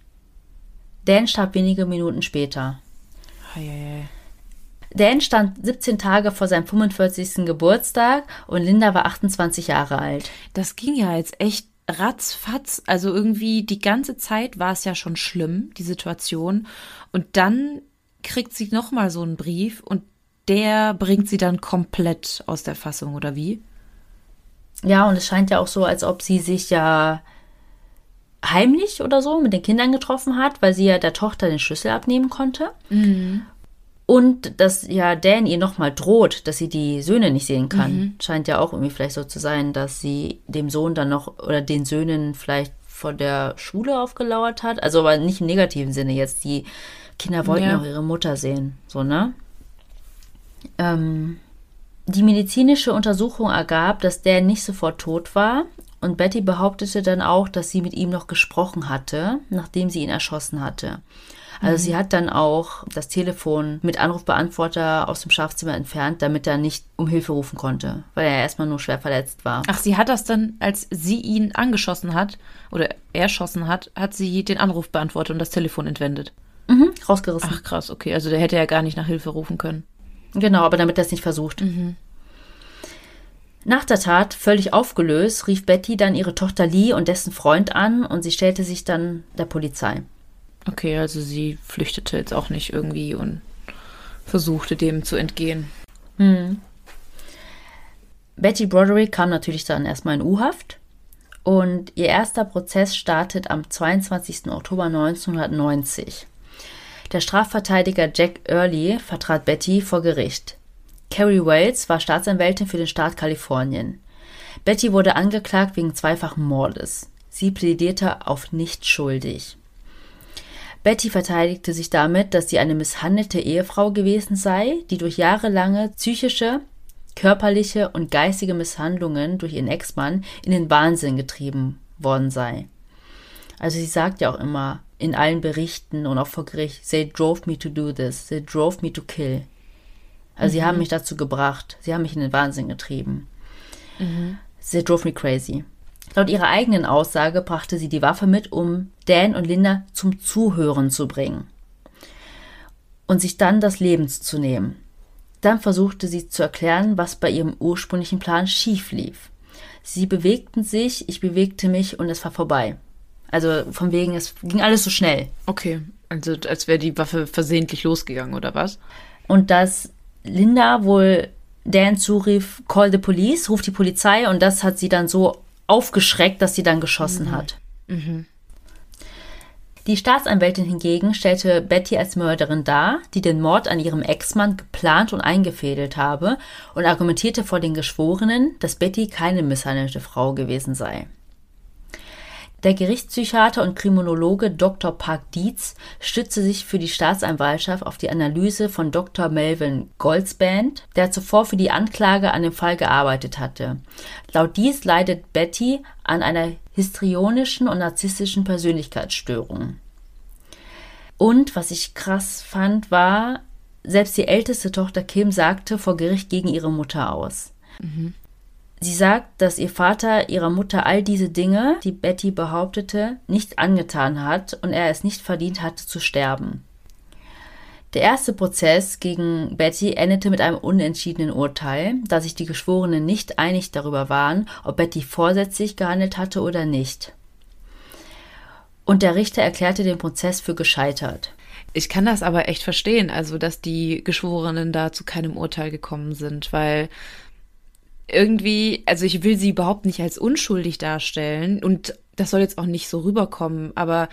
Dan starb wenige Minuten später. Eieiei. Dan stand 17 Tage vor seinem 45. Geburtstag und Linda war 28 Jahre alt. Das ging ja jetzt echt ratzfatz. Also irgendwie die ganze Zeit war es ja schon schlimm, die Situation. Und dann kriegt sie nochmal so einen Brief und der bringt sie dann komplett aus der Fassung, oder wie? Ja, und es scheint ja auch so, als ob sie sich ja heimlich oder so mit den Kindern getroffen hat, weil sie ja der Tochter den Schlüssel abnehmen konnte. Und dass ja Dan ihr nochmal droht, dass sie die Söhne nicht sehen kann. Scheint ja auch irgendwie vielleicht so zu sein, dass sie dem Sohn dann noch oder den Söhnen vielleicht vor der Schule aufgelauert hat. Also aber nicht im negativen Sinne jetzt. Die Kinder wollten Ja. auch ihre Mutter sehen. So, ne? Ähm, die medizinische Untersuchung ergab, dass Dan nicht sofort tot war. Und Betty behauptete dann auch, dass sie mit ihm noch gesprochen hatte, nachdem sie ihn erschossen hatte. Also sie hat dann auch das Telefon mit Anrufbeantworter aus dem Schlafzimmer entfernt, damit er nicht um Hilfe rufen konnte, weil er erstmal nur schwer verletzt war. Ach, sie hat das dann, als sie ihn angeschossen hat oder erschossen hat, hat sie den Anruf beantwortet und das Telefon entwendet. Mhm, rausgerissen. Ach krass, okay. Also der hätte ja gar nicht nach Hilfe rufen können. Genau, aber damit er es nicht versucht. Nach der Tat, völlig aufgelöst, rief Betty dann ihre Tochter Lee und dessen Freund an und sie stellte sich dann der Polizei. Okay, also sie flüchtete jetzt auch nicht irgendwie und versuchte dem zu entgehen. Betty Broderick kam natürlich dann erstmal in U-Haft und ihr erster Prozess startet am 22. Oktober 1990. Der Strafverteidiger Jack Early vertrat Betty vor Gericht. Carrie Wells war Staatsanwältin für den Staat Kalifornien. Betty wurde angeklagt wegen zweifachen Mordes. Sie plädierte auf nicht schuldig. Betty verteidigte sich damit, dass sie eine misshandelte Ehefrau gewesen sei, die durch jahrelange psychische, körperliche und geistige Misshandlungen durch ihren Ex-Mann in den Wahnsinn getrieben worden sei. Also sie sagt ja auch immer in allen Berichten und auch vor Gericht, they drove me to do this, they drove me to kill. Also sie haben mich dazu gebracht, sie haben mich in den Wahnsinn getrieben. They drove me crazy. Laut ihrer eigenen Aussage brachte sie die Waffe mit, um Dan und Linda zum Zuhören zu bringen und sich dann das Leben zu nehmen. Dann versuchte sie zu erklären, was bei ihrem ursprünglichen Plan schief lief. Sie bewegten sich, ich bewegte mich und es war vorbei. Also von wegen, es ging alles so schnell. Okay, also als wäre die Waffe versehentlich losgegangen oder was? Und dass Linda wohl Dan zurief, call the police, ruft die Polizei und das hat sie dann so aufgeschreckt, dass sie dann geschossen hat. Die Staatsanwältin hingegen stellte Betty als Mörderin dar, die den Mord an ihrem Ex-Mann geplant und eingefädelt habe und argumentierte vor den Geschworenen, dass Betty keine misshandelte Frau gewesen sei. Der Gerichtspsychiater und Kriminologe Dr. Park Dietz stützte sich für die Staatsanwaltschaft auf die Analyse von Dr. Melvin Goldsband, der zuvor für die Anklage an dem Fall gearbeitet hatte. Laut dies leidet Betty an einer histrionischen und narzisstischen Persönlichkeitsstörung. Und was ich krass fand, war, selbst die älteste Tochter Kim sagte vor Gericht gegen ihre Mutter aus. Sie sagt, dass ihr Vater ihrer Mutter all diese Dinge, die Betty behauptete, nicht angetan hat und er es nicht verdient hatte zu sterben. Der erste Prozess gegen Betty endete mit einem unentschiedenen Urteil, da sich die Geschworenen nicht einig darüber waren, ob Betty vorsätzlich gehandelt hatte oder nicht. Und der Richter erklärte den Prozess für gescheitert. Ich kann das aber echt verstehen, also dass die Geschworenen da zu keinem Urteil gekommen sind, weil irgendwie, also ich will sie überhaupt nicht als unschuldig darstellen und das soll jetzt auch nicht so rüberkommen, aber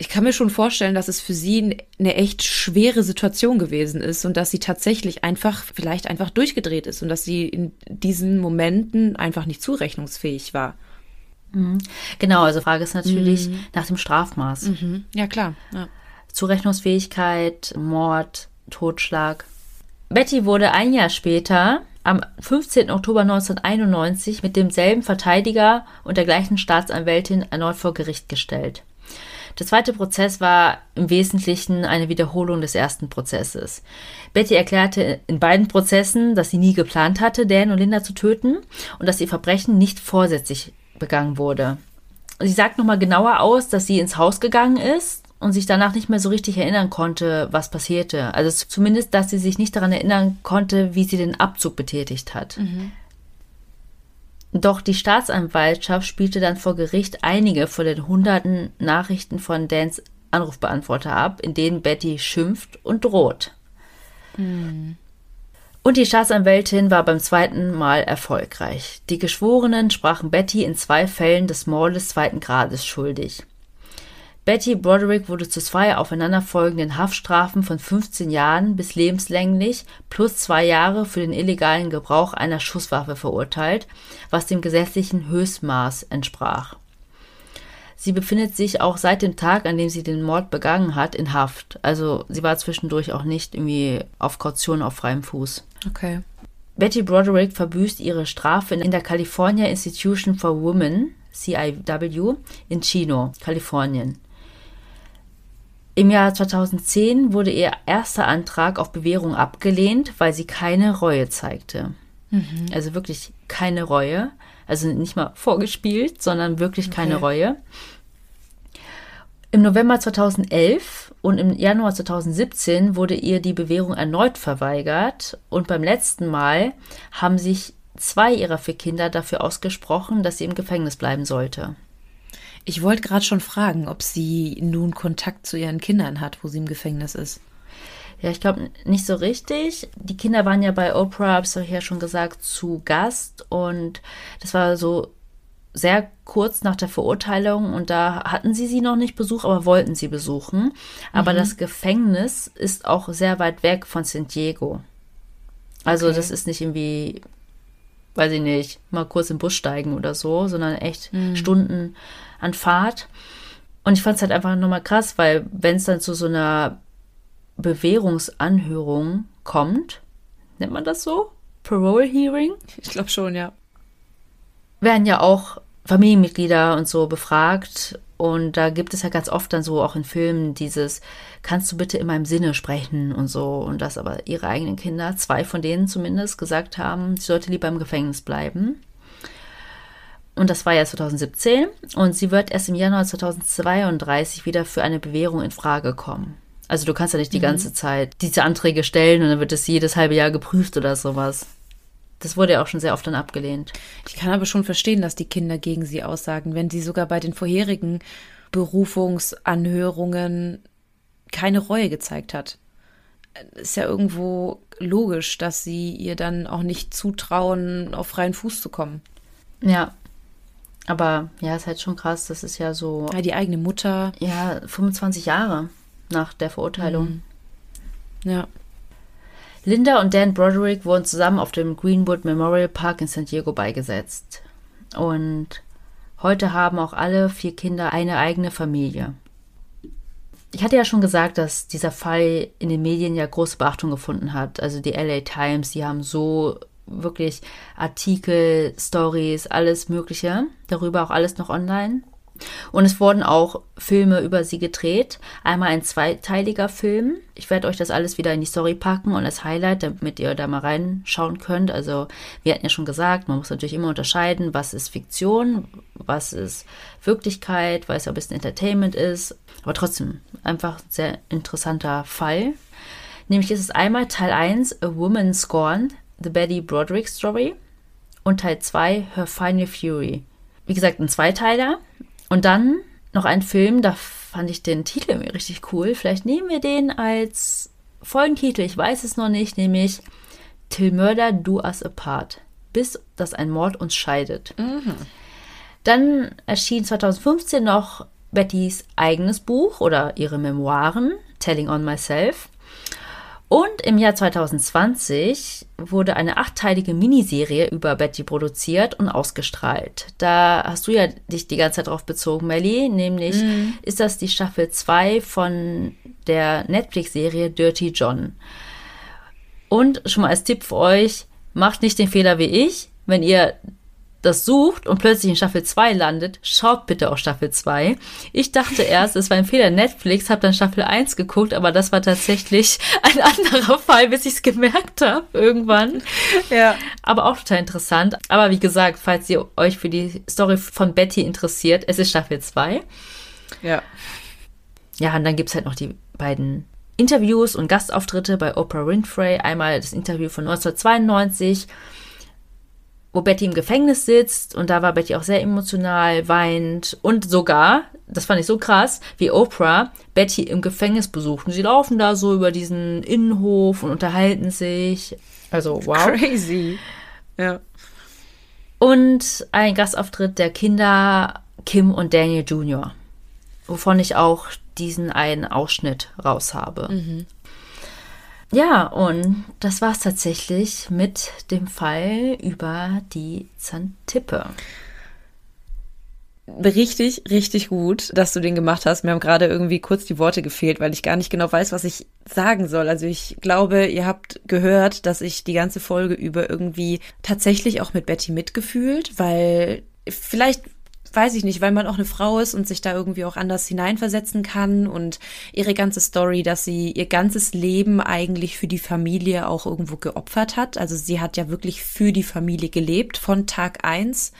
ich kann mir schon vorstellen, dass es für sie eine echt schwere Situation gewesen ist und dass sie tatsächlich einfach, vielleicht einfach durchgedreht ist und dass sie in diesen Momenten einfach nicht zurechnungsfähig war. Genau, also Frage ist natürlich nach dem Strafmaß. Ja, klar. Ja. Zurechnungsfähigkeit, Mord, Totschlag. Betty wurde ein Jahr später, am 15. Oktober 1991, mit demselben Verteidiger und der gleichen Staatsanwältin erneut vor Gericht gestellt. Der zweite Prozess war im Wesentlichen eine Wiederholung des ersten Prozesses. Betty erklärte in beiden Prozessen, dass sie nie geplant hatte, Dan und Linda zu töten und dass ihr Verbrechen nicht vorsätzlich begangen wurde. Sie sagt nochmal genauer aus, dass sie ins Haus gegangen ist und sich danach nicht mehr so richtig erinnern konnte, was passierte. Also zumindest, dass sie sich nicht daran erinnern konnte, wie sie den Abzug betätigt hat. Doch die Staatsanwaltschaft spielte dann vor Gericht einige von den hunderten Nachrichten von Dans Anrufbeantworter ab, in denen Betty schimpft und droht. Und Und die Staatsanwältin war beim zweiten Mal erfolgreich. Die Geschworenen sprachen Betty in zwei Fällen des Mordes zweiten Grades schuldig. Betty Broderick wurde zu zwei aufeinanderfolgenden Haftstrafen von 15 Jahren bis lebenslänglich plus zwei Jahre für den illegalen Gebrauch einer Schusswaffe verurteilt, was dem gesetzlichen Höchstmaß entsprach. Sie befindet sich auch seit dem Tag, an dem sie den Mord begangen hat, in Haft. Also sie war zwischendurch auch nicht irgendwie auf Kaution auf freiem Fuß. Okay. Betty Broderick verbüßt ihre Strafe in der California Institution for Women, CIW, in Chino, Kalifornien. Im Jahr 2010 wurde ihr erster Antrag auf Bewährung abgelehnt, weil sie keine Reue zeigte. Mhm. Also wirklich keine Reue. Also nicht mal vorgespielt, sondern wirklich keine okay. Reue. Im November 2011 und im Januar 2017 wurde ihr die Bewährung erneut verweigert und beim letzten Mal haben sich zwei ihrer vier Kinder dafür ausgesprochen, dass sie im Gefängnis bleiben sollte. Ich wollte gerade schon fragen, ob sie nun Kontakt zu ihren Kindern hat, wo sie im Gefängnis ist. Ja, ich glaube nicht so richtig. Die Kinder waren ja bei Oprah, habe ich ja schon gesagt, zu Gast und das war so sehr kurz nach der Verurteilung und da hatten sie sie noch nicht besucht, aber wollten sie besuchen. Aber mhm. das Gefängnis ist auch sehr weit weg von San Diego. Also okay. das ist nicht irgendwie, weiß ich nicht, mal kurz im Bus steigen oder so, sondern echt mhm. Stunden an Fahrt. Und ich fand es halt einfach nochmal krass, weil wenn es dann zu so einer Bewährungsanhörung kommt, nennt man das so? Parole Hearing? Ich glaube schon, ja. Werden ja auch Familienmitglieder und so befragt. Und da gibt es ja ganz oft dann so auch in Filmen dieses, kannst du bitte in meinem Sinne sprechen und so. Und dass aber ihre eigenen Kinder, zwei von denen zumindest, gesagt haben, sie sollte lieber im Gefängnis bleiben. Und das war ja 2017. Und sie wird erst im Januar 2032 wieder für eine Bewährung in Frage kommen. Also du kannst ja nicht die mhm. ganze Zeit diese Anträge stellen und dann wird es jedes halbe Jahr geprüft oder sowas. Das wurde ja auch schon sehr oft dann abgelehnt. Ich kann aber schon verstehen, dass die Kinder gegen sie aussagen, wenn sie sogar bei den vorherigen Berufungsanhörungen keine Reue gezeigt hat. Ist ja irgendwo logisch, dass sie ihr dann auch nicht zutrauen, auf freien Fuß zu kommen. Ja, aber ja, ist halt schon krass. Das ist ja so. Ja, die eigene Mutter. Ja, 25 Jahre nach der Verurteilung. Mhm. Ja. Linda und Dan Broderick wurden zusammen auf dem Greenwood Memorial Park in San Diego beigesetzt. Und heute haben auch alle vier Kinder eine eigene Familie. Ich hatte ja schon gesagt, dass dieser Fall in den Medien ja große Beachtung gefunden hat. Also die LA Times, die haben so wirklich Artikel, Stories, alles Mögliche. Darüber auch alles noch online. Und es wurden auch Filme über sie gedreht. Einmal ein zweiteiliger Film. Ich werde euch das alles wieder in die Story packen und als Highlight, damit ihr da mal reinschauen könnt. Also, wir hatten ja schon gesagt, man muss natürlich immer unterscheiden, was ist Fiktion, was ist Wirklichkeit, weil es ja ein bisschen Entertainment ist. Aber trotzdem, einfach ein sehr interessanter Fall. Nämlich ist es einmal Teil 1, A Woman Scorned, The Betty Broderick Story und Teil 2 Her Final Fury. Wie gesagt, ein Zweiteiler. Und dann noch ein Film, da fand ich den Titel irgendwie richtig cool. Vielleicht nehmen wir den als Folgentitel, ich weiß es noch nicht, nämlich Till Murder Do Us Apart. Bis dass ein Mord uns scheidet. Mhm. Dann erschien 2015 noch Bettys eigenes Buch oder ihre Memoiren, Telling on Myself. Und im Jahr 2020 wurde eine achteilige Miniserie über Betty produziert und ausgestrahlt. Da hast du ja dich die ganze Zeit drauf bezogen, Melly. Nämlich mm. ist das die Staffel 2 von der Netflix-Serie Dirty John. Und schon mal als Tipp für euch, macht nicht den Fehler wie ich. Wenn ihr das sucht und plötzlich in Staffel 2 landet, schaut bitte auf Staffel 2. Ich dachte erst, es war ein Fehler Netflix, habe dann Staffel 1 geguckt, aber das war tatsächlich ein anderer Fall, bis ich es gemerkt habe irgendwann. Ja. Aber auch total interessant. Aber wie gesagt, falls ihr euch für die Story von Betty interessiert, es ist Staffel 2. Ja. Ja, und dann gibt es halt noch die beiden Interviews und Gastauftritte bei Oprah Winfrey. Einmal das Interview von 1992 wo Betty im Gefängnis sitzt und da war Betty auch sehr emotional, weint und sogar das fand ich so krass, wie Oprah Betty im Gefängnis besucht. Und sie laufen da so über diesen Innenhof und unterhalten sich. Also, wow. Crazy. Ja. Und ein Gastauftritt der Kinder Kim und Daniel Jr., wovon ich auch diesen einen Ausschnitt raus habe. Ja, und das war es tatsächlich mit dem Fall über die Zantippe. Richtig, richtig gut, dass du den gemacht hast. Mir haben gerade irgendwie kurz die Worte gefehlt, weil ich gar nicht genau weiß, was ich sagen soll. Also ich glaube, ihr habt gehört, dass ich die ganze Folge über irgendwie tatsächlich auch mit Betty mitgefühlt, weil vielleicht weiß ich nicht, weil man auch eine Frau ist und sich da irgendwie auch anders hineinversetzen kann und ihre ganze Story, dass sie ihr ganzes Leben eigentlich für die Familie auch irgendwo geopfert hat. Also sie hat ja wirklich für die Familie gelebt von Tag eins.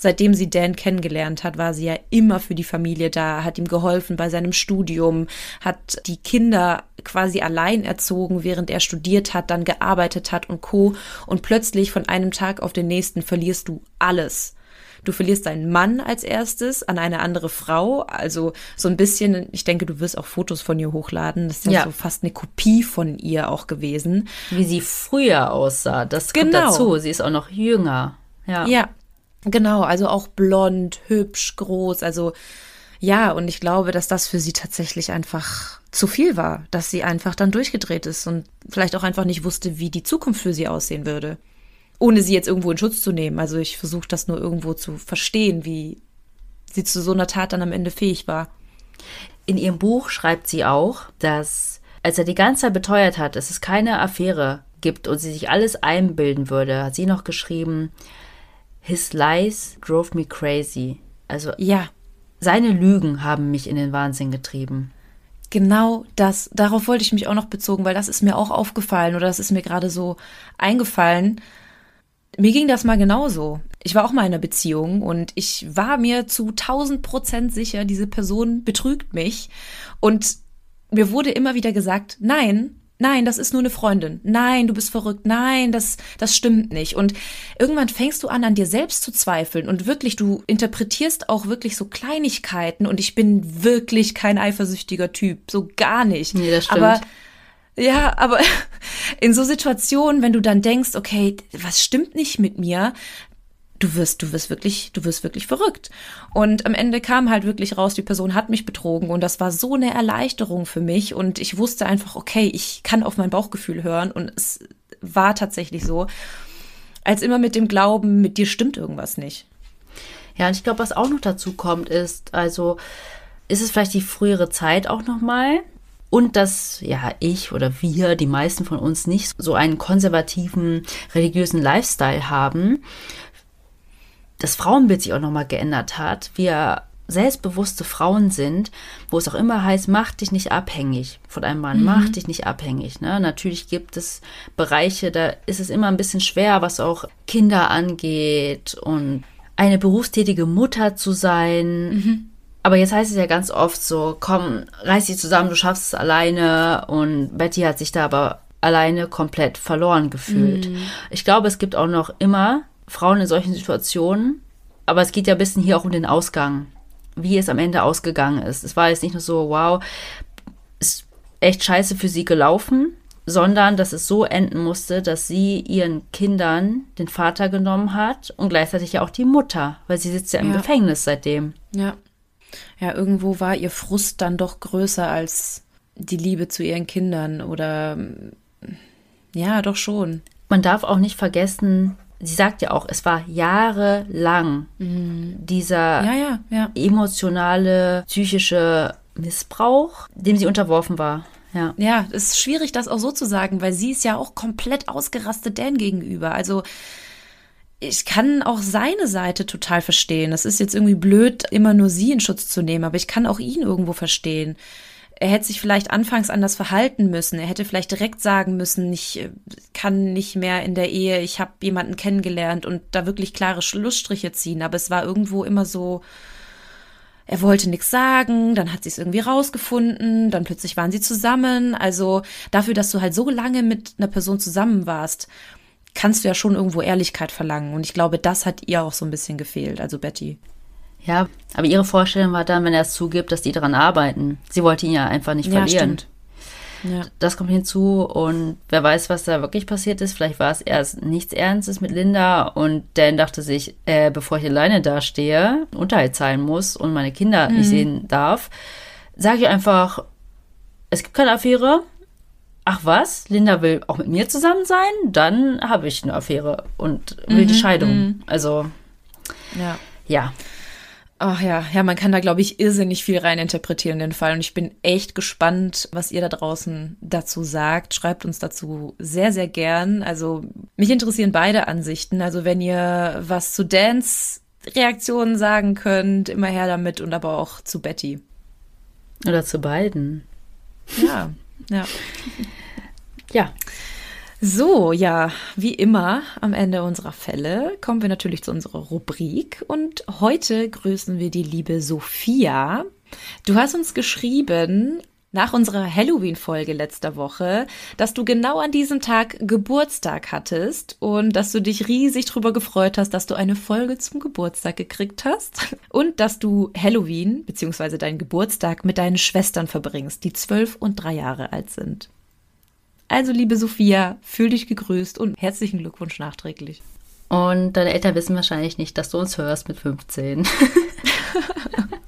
Seitdem sie Dan kennengelernt hat, war sie ja immer für die Familie da, hat ihm geholfen bei seinem Studium, hat die Kinder quasi allein erzogen, während er studiert hat, dann gearbeitet hat und co. Und plötzlich von einem Tag auf den nächsten verlierst du alles. Du verlierst deinen Mann als erstes an eine andere Frau. Also so ein bisschen, ich denke, du wirst auch Fotos von ihr hochladen. Das ist ja, so fast eine Kopie von ihr auch gewesen. Wie sie früher aussah, das kommt Genau. dazu. Sie ist auch noch jünger. Ja. Ja, genau. Also auch blond, hübsch, groß. Also ja, und ich glaube, dass das für sie tatsächlich einfach zu viel war, dass sie einfach dann durchgedreht ist und vielleicht auch einfach nicht wusste, wie die Zukunft für sie aussehen würde. Ohne sie jetzt irgendwo in Schutz zu nehmen. Also ich versuche das nur irgendwo zu verstehen, wie sie zu so einer Tat dann am Ende fähig war. In ihrem Buch schreibt sie auch, dass als er die ganze Zeit beteuert hat, dass es keine Affäre gibt und sie sich alles einbilden würde, hat sie noch geschrieben, His lies drove me crazy. Also Ja, seine Lügen haben mich in den Wahnsinn getrieben. Genau das. Darauf wollte ich mich auch noch bezogen, weil das ist mir auch aufgefallen oder das ist mir gerade so eingefallen. Mir ging das mal genauso. Ich war auch mal in einer Beziehung und ich war mir zu 1000 Prozent sicher, diese Person betrügt mich. Und mir wurde immer wieder gesagt, nein, nein, das ist nur eine Freundin. Nein, du bist verrückt. Nein, das, das stimmt nicht. Und irgendwann fängst du an, an dir selbst zu zweifeln. Und wirklich, du interpretierst auch wirklich so Kleinigkeiten. Und ich bin wirklich kein eifersüchtiger Typ. So gar nicht. Nee, das stimmt. Aber ja, aber in so Situationen, wenn du dann denkst, okay, was stimmt nicht mit mir? Du wirst, du wirst wirklich, du wirst wirklich verrückt. Und am Ende kam halt wirklich raus, die Person hat mich betrogen und das war so eine Erleichterung für mich und ich wusste einfach, okay, ich kann auf mein Bauchgefühl hören und es war tatsächlich so, als immer mit dem Glauben, mit dir stimmt irgendwas nicht. Ja, und ich glaube, was auch noch dazu kommt, ist, also ist es vielleicht die frühere Zeit auch nochmal. Und dass, ja, ich oder wir, die meisten von uns nicht so einen konservativen religiösen Lifestyle haben. Das Frauenbild sich auch nochmal geändert hat. Wir selbstbewusste Frauen sind, wo es auch immer heißt, mach dich nicht abhängig von einem Mann, mach dich nicht abhängig. Ne? Natürlich gibt es Bereiche, da ist es immer ein bisschen schwer, was auch Kinder angeht und eine berufstätige Mutter zu sein. Aber jetzt heißt es ja ganz oft so, komm, reiß dich zusammen, du schaffst es alleine. Und Betty hat sich da aber alleine komplett verloren gefühlt. Ich glaube, es gibt auch noch immer Frauen in solchen Situationen, aber es geht ja ein bisschen hier auch um den Ausgang, wie es am Ende ausgegangen ist. Es war jetzt nicht nur so, wow, ist echt scheiße für sie gelaufen, sondern dass es so enden musste, dass sie ihren Kindern den Vater genommen hat und gleichzeitig ja auch die Mutter, weil sie sitzt ja im Ja. Gefängnis seitdem. Ja. Ja, irgendwo war ihr Frust dann doch größer als die Liebe zu ihren Kindern oder ja, doch schon. Man darf auch nicht vergessen, sie sagt ja auch, es war jahrelang dieser Ja, ja, ja. emotionale, psychische Missbrauch, dem sie unterworfen war. Ja. Ja, es ist schwierig, das auch so zu sagen, weil sie ist ja auch komplett ausgerastet Dan gegenüber. Also ich kann auch seine Seite total verstehen. Es ist jetzt irgendwie blöd, immer nur sie in Schutz zu nehmen, aber ich kann auch ihn irgendwo verstehen. Er hätte sich vielleicht anfangs anders verhalten müssen. Er hätte vielleicht direkt sagen müssen, ich äh, kann nicht mehr in der Ehe, ich habe jemanden kennengelernt und da wirklich klare Schlussstriche ziehen. Aber es war irgendwo immer so, er wollte nichts sagen, dann hat sie es irgendwie rausgefunden, dann plötzlich waren sie zusammen. Also dafür, dass du halt so lange mit einer Person zusammen warst, kannst du ja schon irgendwo Ehrlichkeit verlangen. Und ich glaube, das hat ihr auch so ein bisschen gefehlt, also Betty. Ja, aber ihre Vorstellung war dann, wenn er es zugibt, dass die daran arbeiten. Sie wollte ihn ja einfach nicht Ja, verlieren. stimmt. Ja. Das kommt hinzu und wer weiß, was da wirklich passiert ist. Vielleicht war es erst nichts Ernstes mit Linda und Dan dachte sich, äh, bevor ich alleine dastehe, Unterhalt zahlen muss und meine Kinder nicht sehen darf, sage ich einfach, es gibt keine Affäre. Ach was, Linda will auch mit mir zusammen sein? Dann habe ich eine Affäre und will die Scheidung. Also, ja. ja. Ach ja, ja, man kann da, glaube ich, irrsinnig viel reininterpretieren in den Fall. Und ich bin echt gespannt, was ihr da draußen dazu sagt. Schreibt uns dazu sehr, sehr gern. Also mich interessieren beide Ansichten. Also wenn ihr was zu Dans Reaktionen sagen könnt, immer her damit und aber auch zu Betty. Oder zu beiden. Ja, ja. Ja. So, ja, wie immer am Ende unserer Fälle kommen wir natürlich zu unserer Rubrik und heute grüßen wir die liebe Sophia. Du hast uns geschrieben nach unserer Halloween-Folge letzter Woche, dass du genau an diesem Tag Geburtstag hattest und dass du dich riesig drüber gefreut hast, dass du eine Folge zum Geburtstag gekriegt hast und dass du Halloween bzw. deinen Geburtstag mit deinen Schwestern verbringst, die zwölf und drei Jahre alt sind. Also, liebe Sophia, fühl dich gegrüßt und herzlichen Glückwunsch nachträglich. Und deine Eltern wissen wahrscheinlich nicht, dass du uns hörst mit 15.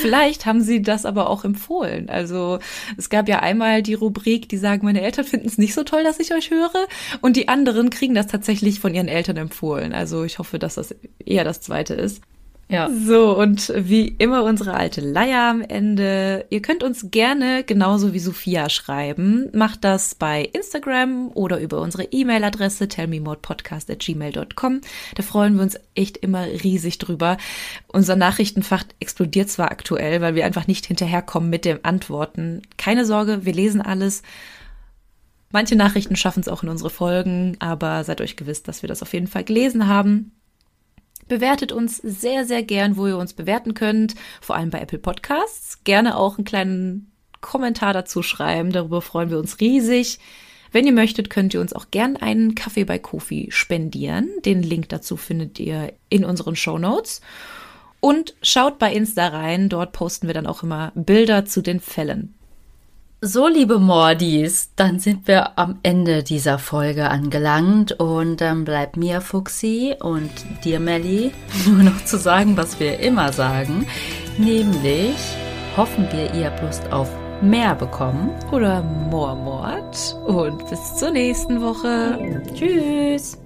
Vielleicht haben sie das aber auch empfohlen. Also es gab ja einmal die Rubrik, die sagen, meine Eltern finden es nicht so toll, dass ich euch höre. Und die anderen kriegen das tatsächlich von ihren Eltern empfohlen. Also ich hoffe, dass das eher das zweite ist. Ja. So, und wie immer unsere alte Leier am Ende. Ihr könnt uns gerne genauso wie Sophia schreiben. Macht das bei Instagram oder über unsere E-Mail-Adresse tellmemodepodcast.gmail.com. Da freuen wir uns echt immer riesig drüber. Unser Nachrichtenfach explodiert zwar aktuell, weil wir einfach nicht hinterherkommen mit den Antworten. Keine Sorge, wir lesen alles. Manche Nachrichten schaffen es auch in unsere Folgen, aber seid euch gewiss, dass wir das auf jeden Fall gelesen haben. Bewertet uns sehr, sehr gern, wo ihr uns bewerten könnt, vor allem bei Apple Podcasts. Gerne auch einen kleinen Kommentar dazu schreiben, darüber freuen wir uns riesig. Wenn ihr möchtet, könnt ihr uns auch gern einen Kaffee bei Kofi spendieren. Den Link dazu findet ihr in unseren Show Notes. Und schaut bei Insta rein, dort posten wir dann auch immer Bilder zu den Fällen. So, liebe Mordis, dann sind wir am Ende dieser Folge angelangt und dann bleibt mir, Fuxi, und dir, Melli, nur noch zu sagen, was wir immer sagen, nämlich hoffen wir, ihr habt Lust auf mehr bekommen. Oder Mormort. Und bis zur nächsten Woche. Tschüss!